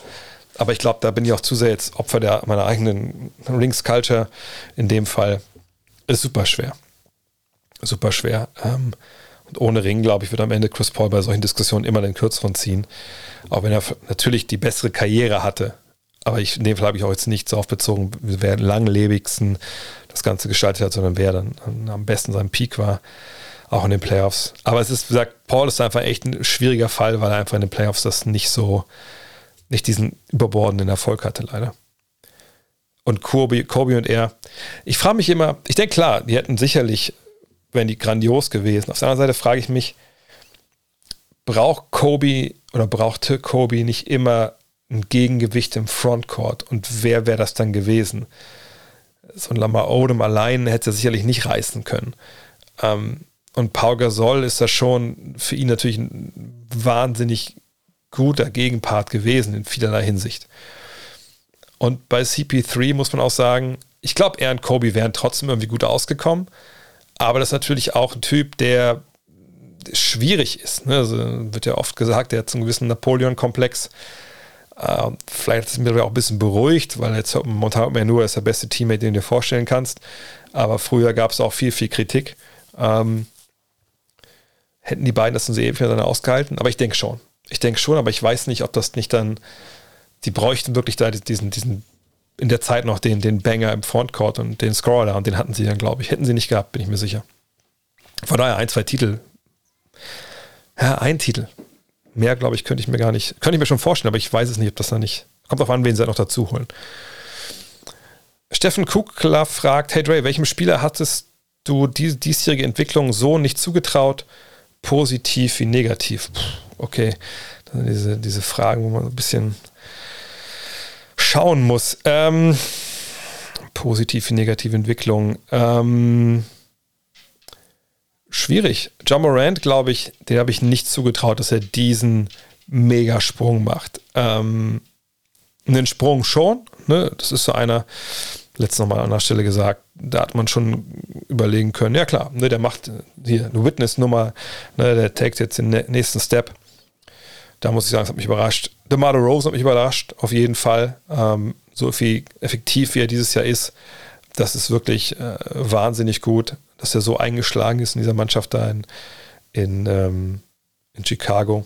aber ich glaube, da bin ich auch zu sehr jetzt Opfer der, meiner eigenen Rings-Culture. In dem Fall ist super schwer. Super schwer. Ähm, und ohne Ring, glaube ich, wird am Ende Chris Paul bei solchen Diskussionen immer den kürzeren ziehen. Auch wenn er natürlich die bessere Karriere hatte. Aber ich, in dem Fall habe ich auch jetzt nicht so auf bezogen, wer langlebigsten das Ganze gestaltet hat, sondern wer dann am besten sein Peak war, auch in den Playoffs. Aber es ist, wie gesagt, Paul ist einfach echt ein schwieriger Fall, weil er einfach in den Playoffs das nicht so, nicht diesen überbordenden Erfolg hatte, leider. Und Kobe, Kobe und er, ich frage mich immer, ich denke klar, die hätten sicherlich wären die grandios gewesen. Auf der anderen Seite frage ich mich, braucht Kobe oder brauchte Kobe nicht immer ein Gegengewicht im Frontcourt und wer wäre das dann gewesen? So ein Lamar Odom allein hätte er sicherlich nicht reißen können. Ähm, und Paul Gasol ist da schon für ihn natürlich ein wahnsinnig guter Gegenpart gewesen in vielerlei Hinsicht. Und bei CP3 muss man auch sagen, ich glaube, er und Kobe wären trotzdem irgendwie gut ausgekommen. Aber das ist natürlich auch ein Typ, der schwierig ist. Ne? Also wird ja oft gesagt, der hat so einen gewissen Napoleon-Komplex. Äh, vielleicht ist es mir auch ein bisschen beruhigt, weil jetzt momentan mehr nur ist der beste Teammate, den du dir vorstellen kannst. Aber früher gab es auch viel, viel Kritik. Ähm, hätten die beiden das dann so ewig dann ausgehalten? Aber ich denke schon. Ich denke schon, aber ich weiß nicht, ob das nicht dann, die bräuchten wirklich da diesen, diesen in der Zeit noch den, den Banger im Frontcourt und den Scroller und den hatten sie dann, glaube ich. Hätten sie nicht gehabt, bin ich mir sicher. Von daher ein, zwei Titel. Ja, ein Titel. Mehr, glaube ich, könnte ich mir gar nicht, könnte ich mir schon vorstellen, aber ich weiß es nicht, ob das da nicht. Kommt auf an, wen sie noch dazu holen. Steffen Kukler fragt: Hey Dre, welchem Spieler hattest du die diesjährige Entwicklung so nicht zugetraut, positiv wie negativ? Puh, okay, diese, diese Fragen, wo man ein bisschen schauen muss. Ähm, positive, negative Entwicklung. Ähm, schwierig. John Morant, glaube ich, den habe ich nicht zugetraut, dass er diesen Megasprung macht. Ähm, einen Sprung schon. Ne? Das ist so einer, letztes nochmal an der Stelle gesagt, da hat man schon überlegen können, ja klar, ne, der macht hier eine Witness-Nummer, ne, der tagt jetzt den nächsten Step. Da muss ich sagen, es hat mich überrascht. DeMar Rose hat mich überrascht, auf jeden Fall. Ähm, so viel effektiv, wie er dieses Jahr ist, das ist wirklich äh, wahnsinnig gut, dass er so eingeschlagen ist in dieser Mannschaft da in, in, ähm, in Chicago.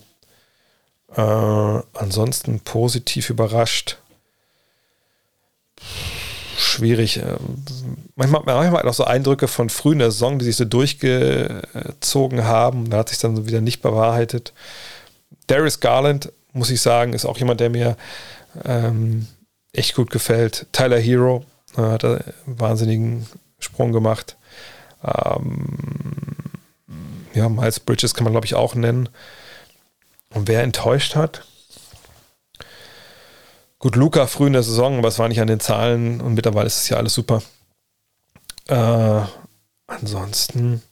Äh, ansonsten positiv überrascht. Schwierig. Äh, manchmal, manchmal hat auch so Eindrücke von frühen der Saison, die sich so durchgezogen haben. Da hat sich dann wieder nicht bewahrheitet. Darius Garland, muss ich sagen, ist auch jemand, der mir ähm, echt gut gefällt. Tyler Hero äh, hat einen wahnsinnigen Sprung gemacht. Ähm, ja, Miles Bridges kann man, glaube ich, auch nennen. Und wer enttäuscht hat? Gut, Luca früh in der Saison, aber es war nicht an den Zahlen und mittlerweile ist es ja alles super. Äh, ansonsten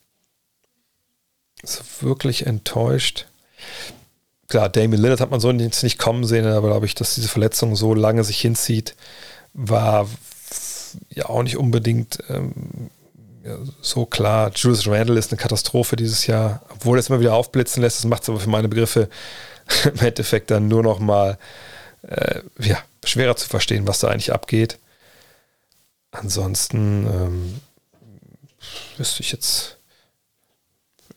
ist wirklich enttäuscht klar, Damien Lillard hat man so jetzt nicht kommen sehen, aber glaube ich, dass diese Verletzung so lange sich hinzieht, war ja auch nicht unbedingt ähm, ja, so klar. Julius Randle ist eine Katastrophe dieses Jahr, obwohl er es immer wieder aufblitzen lässt. Das macht es aber für meine Begriffe im Endeffekt dann nur noch mal äh, ja, schwerer zu verstehen, was da eigentlich abgeht. Ansonsten ähm, wüsste ich jetzt,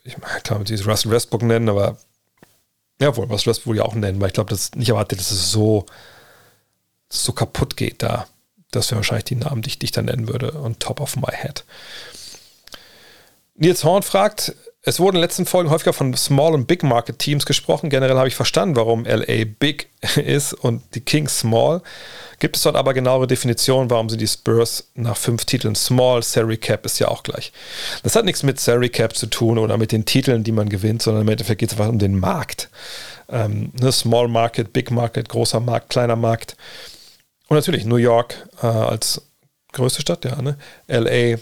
ich meine, klar, mit dieses Russell Westbrook nennen, aber ja, wohl, das wohl ja auch nennen, weil ich glaube, das nicht erwartet, dass es so, so kaputt geht da. Das wären wahrscheinlich die Namen, die ich dich dann nennen würde. Und top of my head. Nils Horn fragt, es wurde in den letzten Folgen häufiger von Small- und Big-Market-Teams gesprochen. Generell habe ich verstanden, warum LA Big ist und die Kings Small. Gibt es dort aber genauere Definitionen, warum sind die Spurs nach fünf Titeln Small? Salary Cap ist ja auch gleich. Das hat nichts mit Salary Cap zu tun oder mit den Titeln, die man gewinnt, sondern im Endeffekt geht es einfach um den Markt. Ähm, ne, Small Market, Big Market, großer Markt, kleiner Markt. Und natürlich New York äh, als größte Stadt, ja, ne? LA,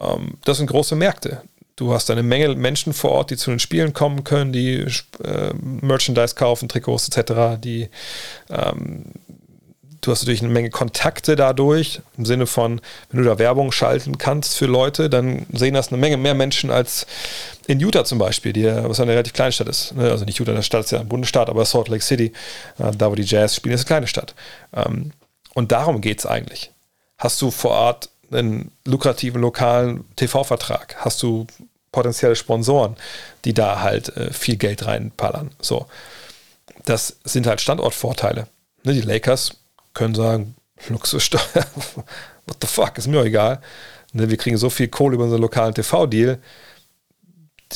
ähm, das sind große Märkte. Du hast eine Menge Menschen vor Ort, die zu den Spielen kommen können, die äh, Merchandise kaufen, Trikots etc., die ähm, du hast natürlich eine Menge Kontakte dadurch, im Sinne von, wenn du da Werbung schalten kannst für Leute, dann sehen das eine Menge mehr Menschen als in Utah zum Beispiel, die, was eine relativ kleine Stadt ist. Ne? Also nicht Utah, der Stadt ist ja ein Bundesstaat, aber Salt Lake City, äh, da wo die Jazz spielen, ist eine kleine Stadt. Ähm, und darum geht es eigentlich. Hast du vor Ort einen lukrativen lokalen TV-Vertrag? Hast du potenzielle Sponsoren, die da halt äh, viel Geld reinpallern. So. Das sind halt Standortvorteile. Ne, die Lakers können sagen, Luxussteuer, what the fuck, ist mir auch egal. Ne, wir kriegen so viel Kohle über unseren lokalen TV-Deal.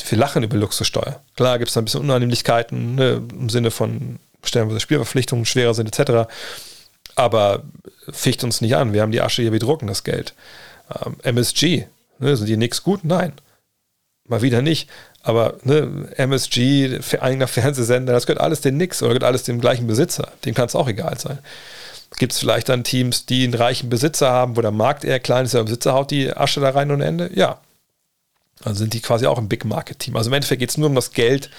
Wir lachen über Luxussteuer. Klar gibt es da ein bisschen Unannehmlichkeiten ne, im Sinne von stellenweise Spielverpflichtungen schwerer sind etc. Aber ficht uns nicht an. Wir haben die Asche hier, wir drucken das Geld. Ähm, MSG, ne, sind die nix gut? Nein mal wieder nicht. Aber ne, MSG, eigener Fernsehsender, das gehört alles dem Nix oder gehört alles dem gleichen Besitzer. Dem kann es auch egal sein. Gibt es vielleicht dann Teams, die einen reichen Besitzer haben, wo der Markt eher klein ist, der Besitzer haut die Asche da rein und Ende? Ja. Also sind die quasi auch ein Big Market Team. Also im Endeffekt geht es nur um das Geld,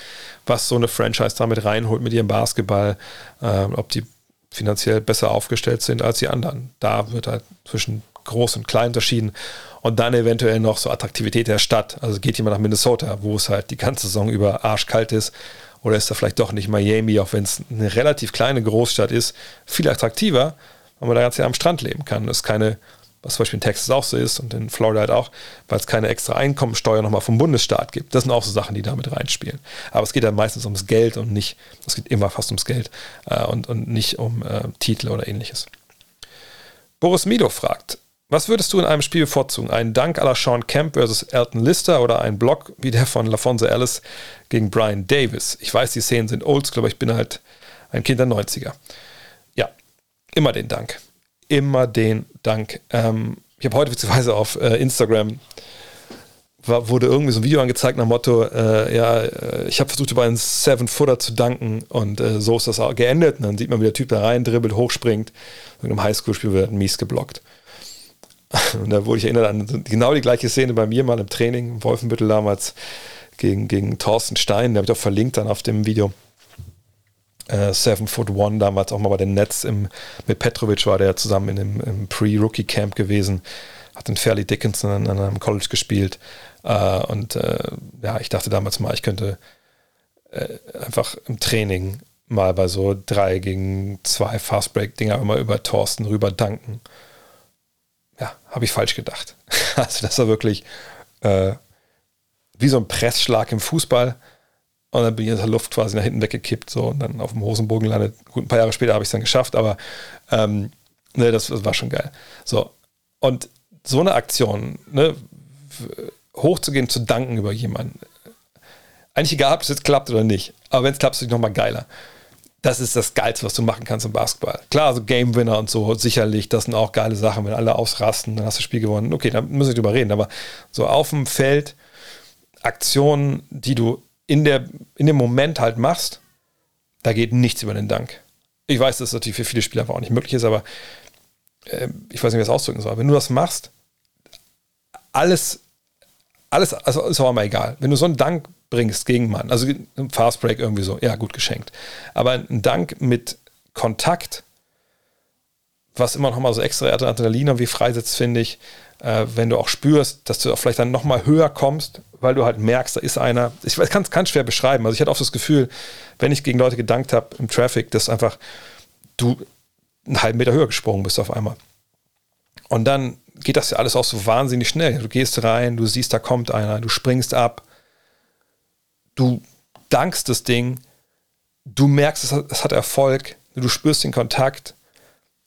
was so eine Franchise damit reinholt mit ihrem Basketball, äh, ob die finanziell besser aufgestellt sind als die anderen. Da wird halt zwischen groß und klein unterschieden und dann eventuell noch so Attraktivität der Stadt. Also geht jemand nach Minnesota, wo es halt die ganze Saison über arschkalt ist. Oder ist da vielleicht doch nicht Miami, auch wenn es eine relativ kleine Großstadt ist, viel attraktiver, weil man da ganz ja am Strand leben kann. Das ist keine, was zum Beispiel in Texas auch so ist und in Florida halt auch, weil es keine extra Einkommensteuer nochmal vom Bundesstaat gibt. Das sind auch so Sachen, die damit reinspielen. Aber es geht dann meistens ums Geld und nicht, es geht immer fast ums Geld äh, und, und nicht um äh, Titel oder ähnliches. Boris Mido fragt, was würdest du in einem Spiel bevorzugen? Einen Dank aller Sean Kemp versus Elton Lister oder ein Block wie der von LaFonso Ellis gegen Brian Davis? Ich weiß, die Szenen sind oldschool, aber ich bin halt ein Kind der 90er. Ja, immer den Dank. Immer den Dank. Ähm, ich habe heute beziehungsweise auf äh, Instagram war, wurde irgendwie so ein Video angezeigt nach dem Motto, äh, ja, äh, ich habe versucht über einen Seven-Footer zu danken und äh, so ist das auch geendet. Und dann sieht man, wie der Typ da rein dribbelt, hochspringt. In einem Highschool-Spiel wird mies geblockt. Und da wurde ich erinnert an genau die gleiche Szene bei mir mal im Training, im Wolfenbüttel damals gegen, gegen Thorsten Stein, der habe ich auch verlinkt dann auf dem Video. Äh, Seven Foot One damals auch mal bei den Nets im, mit Petrovic war der zusammen in einem, im Pre-Rookie-Camp gewesen, hat in Fairleigh Dickinson an, an einem College gespielt. Äh, und äh, ja, ich dachte damals mal, ich könnte äh, einfach im Training mal bei so drei gegen zwei Fastbreak-Dinger immer über Thorsten rüber danken habe ich falsch gedacht. Also das war wirklich äh, wie so ein Pressschlag im Fußball. Und dann bin ich in der Luft quasi nach hinten weggekippt so, und dann auf dem Hosenbogen landet. Gut, ein paar Jahre später habe ich es dann geschafft, aber ähm, ne, das, das, war schon geil. So, und so eine Aktion, ne, hochzugehen, zu danken über jemanden, eigentlich egal, ob es jetzt klappt oder nicht, aber wenn es klappt, ist es nochmal geiler das ist das Geilste, was du machen kannst im Basketball. Klar, so Game Winner und so, sicherlich, das sind auch geile Sachen, wenn alle ausrasten, dann hast du das Spiel gewonnen. Okay, da muss ich drüber reden, aber so auf dem Feld Aktionen, die du in, der, in dem Moment halt machst, da geht nichts über den Dank. Ich weiß, dass das natürlich für viele Spieler einfach auch nicht möglich ist, aber äh, ich weiß nicht, wie das ausdrücken soll. Wenn du das machst, alles, alles, also ist auch immer egal. Wenn du so einen Dank bringst gegen Mann. Also ein Fast Break irgendwie so, ja, gut geschenkt. Aber ein Dank mit Kontakt, was immer noch mal so extra Adrenalin irgendwie freisetzt, finde ich, äh, wenn du auch spürst, dass du auch vielleicht dann noch mal höher kommst, weil du halt merkst, da ist einer. Ich kann es ganz schwer beschreiben. Also ich hatte oft das Gefühl, wenn ich gegen Leute gedankt habe im Traffic, dass einfach du einen halben Meter höher gesprungen bist auf einmal. Und dann geht das ja alles auch so wahnsinnig schnell. Du gehst rein, du siehst, da kommt einer, du springst ab, du dankst das Ding, du merkst, es hat, es hat Erfolg, du spürst den Kontakt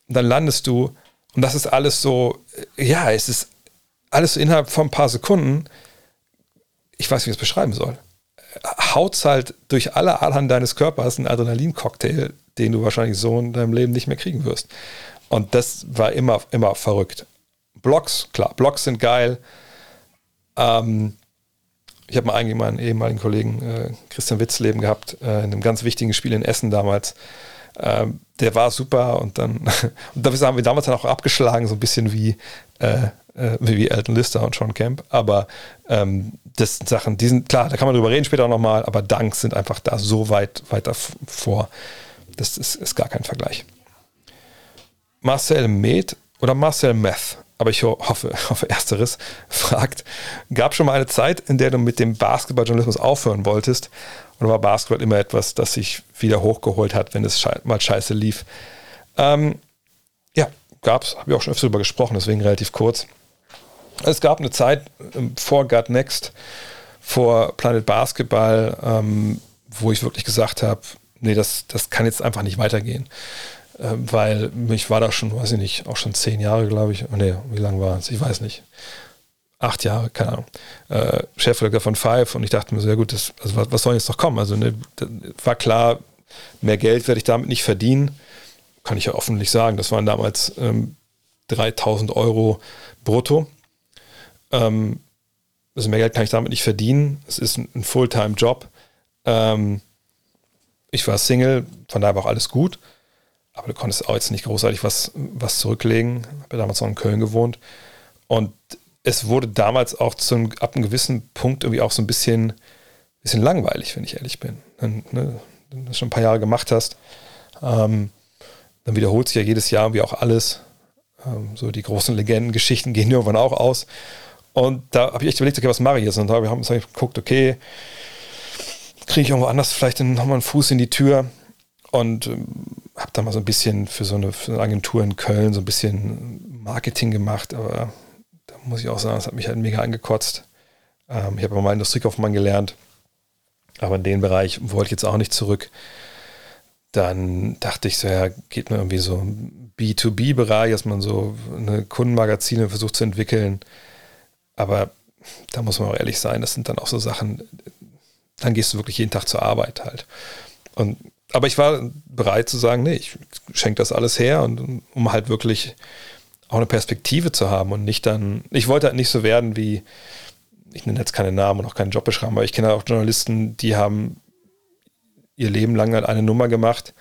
Und dann landest du und das ist alles so, ja, es ist alles so innerhalb von ein paar Sekunden, ich weiß, wie ich es beschreiben soll, haut halt durch alle Adern deines Körpers einen Adrenalin-Cocktail, den du wahrscheinlich so in deinem Leben nicht mehr kriegen wirst. Und das war immer, immer verrückt. Blocks, klar, Blocks sind geil. Ähm, ich habe mal eigentlich meinen ehemaligen Kollegen äh, Christian Witzleben gehabt, äh, in einem ganz wichtigen Spiel in Essen damals. Ähm, der war super und dann, und dafür haben wir damals dann auch abgeschlagen, so ein bisschen wie, äh, äh wie Elton Lister und Sean Camp. Aber ähm, das sind Sachen, die sind, klar, da kann man drüber reden später auch nochmal, aber Dunks sind einfach da so weit weiter vor. Das ist, ist gar kein Vergleich. Marcel Med oder Marcel Meth, aber ich hoffe, hoffe ersteres, fragt, gab schon mal eine Zeit, in der du mit dem Basketballjournalismus aufhören wolltest? Oder war Basketball immer etwas, das sich wieder hochgeholt hat, wenn es mal scheiße lief? Ähm, ja, es, habe ich auch schon öfter darüber gesprochen, deswegen relativ kurz. Es gab eine Zeit ähm, vor God Next, vor Planet Basketball, ähm, wo ich wirklich gesagt habe, nee, das, das kann jetzt einfach nicht weitergehen. Äh, weil ich war da schon, weiß ich nicht, auch schon zehn Jahre, glaube ich. Nee, wie lange war es? Ich weiß nicht. Acht Jahre, keine Ahnung. Äh, Chefredakteur von Five und ich dachte mir so, ja gut, das, also was, was soll jetzt noch kommen? Also ne, war klar, mehr Geld werde ich damit nicht verdienen. Kann ich ja offentlich sagen. Das waren damals ähm, 3000 Euro brutto. Ähm, also mehr Geld kann ich damit nicht verdienen. Es ist ein, ein Fulltime-Job. Ähm, ich war Single, von daher war auch alles gut. Aber du konntest auch jetzt nicht großartig was, was zurücklegen. Ich habe ja damals noch in Köln gewohnt. Und es wurde damals auch zum, ab einem gewissen Punkt irgendwie auch so ein bisschen, bisschen langweilig, wenn ich ehrlich bin. Dann, ne, wenn du das schon ein paar Jahre gemacht hast, ähm, dann wiederholt sich ja jedes Jahr irgendwie auch alles. Ähm, so die großen Legendengeschichten gehen irgendwann auch aus. Und da habe ich echt überlegt, okay, was mache ich jetzt? Und da habe ich geguckt, okay, kriege ich irgendwo anders vielleicht nochmal einen Fuß in die Tür und ähm, habe da mal so ein bisschen für so, eine, für eine Agentur in Köln so ein bisschen Marketing gemacht, aber da muss ich auch sagen, das hat mich halt mega angekotzt. Ähm, ich habe mal Industriekaufmann gelernt, aber in den Bereich wollte ich jetzt auch nicht zurück. Dann dachte ich so, ja, geht mir irgendwie so B2B-Bereich, dass man so eine Kundenmagazine versucht zu entwickeln. Aber da muss man auch ehrlich sein, das sind dann auch so Sachen, dann gehst du wirklich jeden Tag zur Arbeit halt. Und aber ich war bereit zu sagen, nee, ich schenke das alles her und um halt wirklich auch eine Perspektive zu haben und nicht dann, ich wollte halt nicht so werden wie, ich nenne jetzt keine Namen und auch keinen Job beschreiben, aber ich kenne auch Journalisten, die haben ihr Leben lang halt eine Nummer gemacht,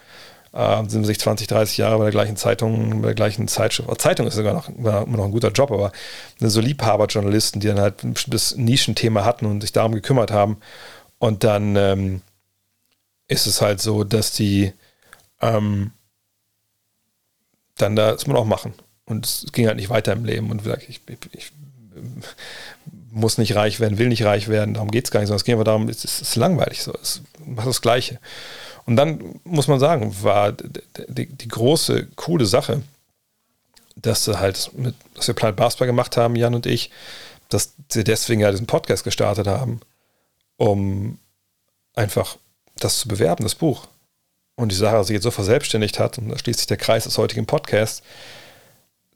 äh, sind sich 20, 30 Jahre bei der gleichen Zeitung, bei der gleichen Zeitschrift. Zeitung ist sogar noch, immer noch ein guter Job, aber so Liebhaberjournalisten, die dann halt bestimmtes Nischenthema hatten und sich darum gekümmert haben und dann ähm, ist es halt so, dass die ähm, dann das man auch machen. Und es ging halt nicht weiter im Leben. Und ich, ich, ich muss nicht reich werden, will nicht reich werden, darum geht es gar nicht, sondern es geht einfach darum, es ist, es ist langweilig so, es macht das Gleiche. Und dann muss man sagen, war die, die große, coole Sache, dass wir halt mit, dass wir Planet Basketball gemacht haben, Jan und ich, dass sie deswegen ja diesen Podcast gestartet haben, um einfach das zu bewerben, das Buch. Und die Sache sich jetzt so verselbstständigt hat, und da schließt sich der Kreis des heutigen Podcasts,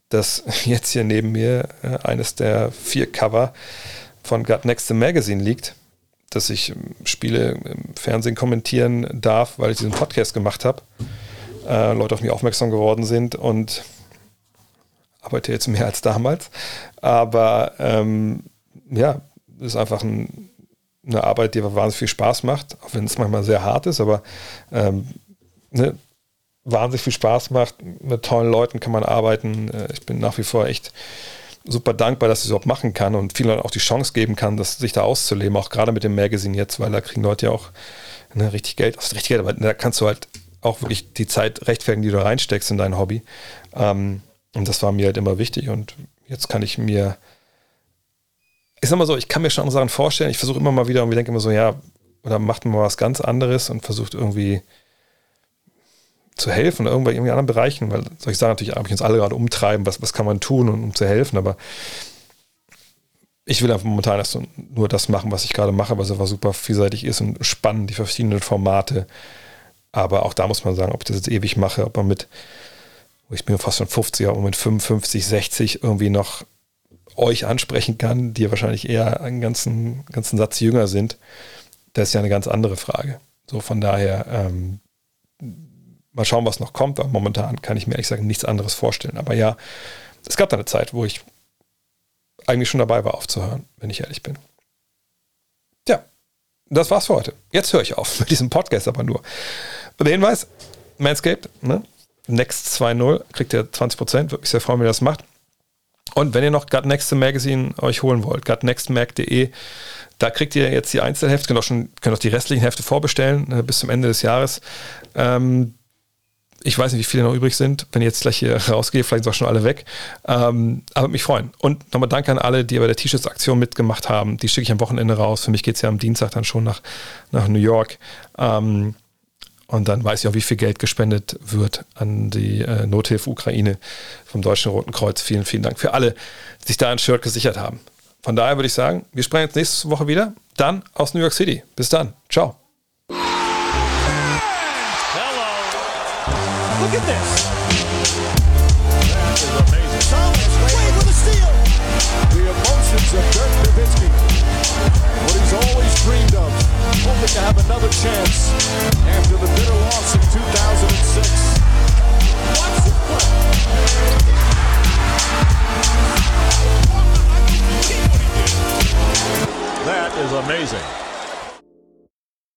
dass jetzt hier neben mir äh, eines der vier Cover von Got Next the Magazine liegt, dass ich ähm, Spiele im Fernsehen kommentieren darf, weil ich diesen Podcast gemacht habe. Äh, Leute auf mich aufmerksam geworden sind und arbeite jetzt mehr als damals. Aber ähm, ja, ist einfach ein eine Arbeit, die wahnsinnig viel Spaß macht, auch wenn es manchmal sehr hart ist, aber ähm, ne, wahnsinnig viel Spaß macht. Mit tollen Leuten kann man arbeiten. Äh, ich bin nach wie vor echt super dankbar, dass ich es überhaupt machen kann und vielen Leuten auch die Chance geben kann, das, sich da auszuleben, auch gerade mit dem Magazine jetzt, weil da kriegen Leute ja auch ne, richtig Geld, also richtig Geld, aber da kannst du halt auch wirklich die Zeit rechtfertigen, die du reinsteckst in dein Hobby. Ähm, und das war mir halt immer wichtig und jetzt kann ich mir ich sag mal so, ich kann mir schon andere Sachen vorstellen. Ich versuche immer mal wieder und wir denken immer so, ja, oder macht man mal was ganz anderes und versucht irgendwie zu helfen oder irgendwie in anderen Bereichen, weil solche Sachen natürlich eigentlich uns alle gerade umtreiben, was, was kann man tun, um, um zu helfen, aber ich will einfach momentan erst nur das machen, was ich gerade mache, was einfach super vielseitig ist und spannend, die verschiedenen Formate. Aber auch da muss man sagen, ob ich das jetzt ewig mache, ob man mit ich bin fast schon 50, aber mit 55, 60 irgendwie noch euch ansprechen kann, die wahrscheinlich eher einen ganzen, ganzen Satz jünger sind, das ist ja eine ganz andere Frage. So von daher, ähm, mal schauen, was noch kommt, weil momentan kann ich mir ehrlich gesagt nichts anderes vorstellen. Aber ja, es gab da eine Zeit, wo ich eigentlich schon dabei war aufzuhören, wenn ich ehrlich bin. Tja, das war's für heute. Jetzt höre ich auf mit diesem Podcast aber nur. Der Hinweis, Manscaped, ne? Next 2.0 kriegt ihr 20%, würde mich sehr freuen, wenn ihr das macht. Und wenn ihr noch Gut Next Magazine euch holen wollt, gutnextmag.de, da kriegt ihr jetzt die Einzelhefte, könnt auch, schon, könnt auch die restlichen Hefte vorbestellen äh, bis zum Ende des Jahres. Ähm, ich weiß nicht, wie viele noch übrig sind. Wenn ich jetzt gleich hier rausgehe, vielleicht sind auch schon alle weg. Ähm, aber mich freuen. Und nochmal danke an alle, die bei der T-Shirts-Aktion mitgemacht haben. Die schicke ich am Wochenende raus. Für mich geht es ja am Dienstag dann schon nach, nach New York. Ähm, und dann weiß ich auch, wie viel Geld gespendet wird an die äh, Nothilfe Ukraine vom Deutschen Roten Kreuz. Vielen, vielen Dank für alle, die sich da ein Shirt gesichert haben. Von daher würde ich sagen, wir sprechen jetzt nächste Woche wieder. Dann aus New York City. Bis dann. Ciao. Hello. Look at this. That is amazing. Thomas Wade with a steal. The emotions of Dirk Nowitzki. What he's always dreamed of. Hoping to have another chance after the loss in 2006. Watch this play. That is amazing.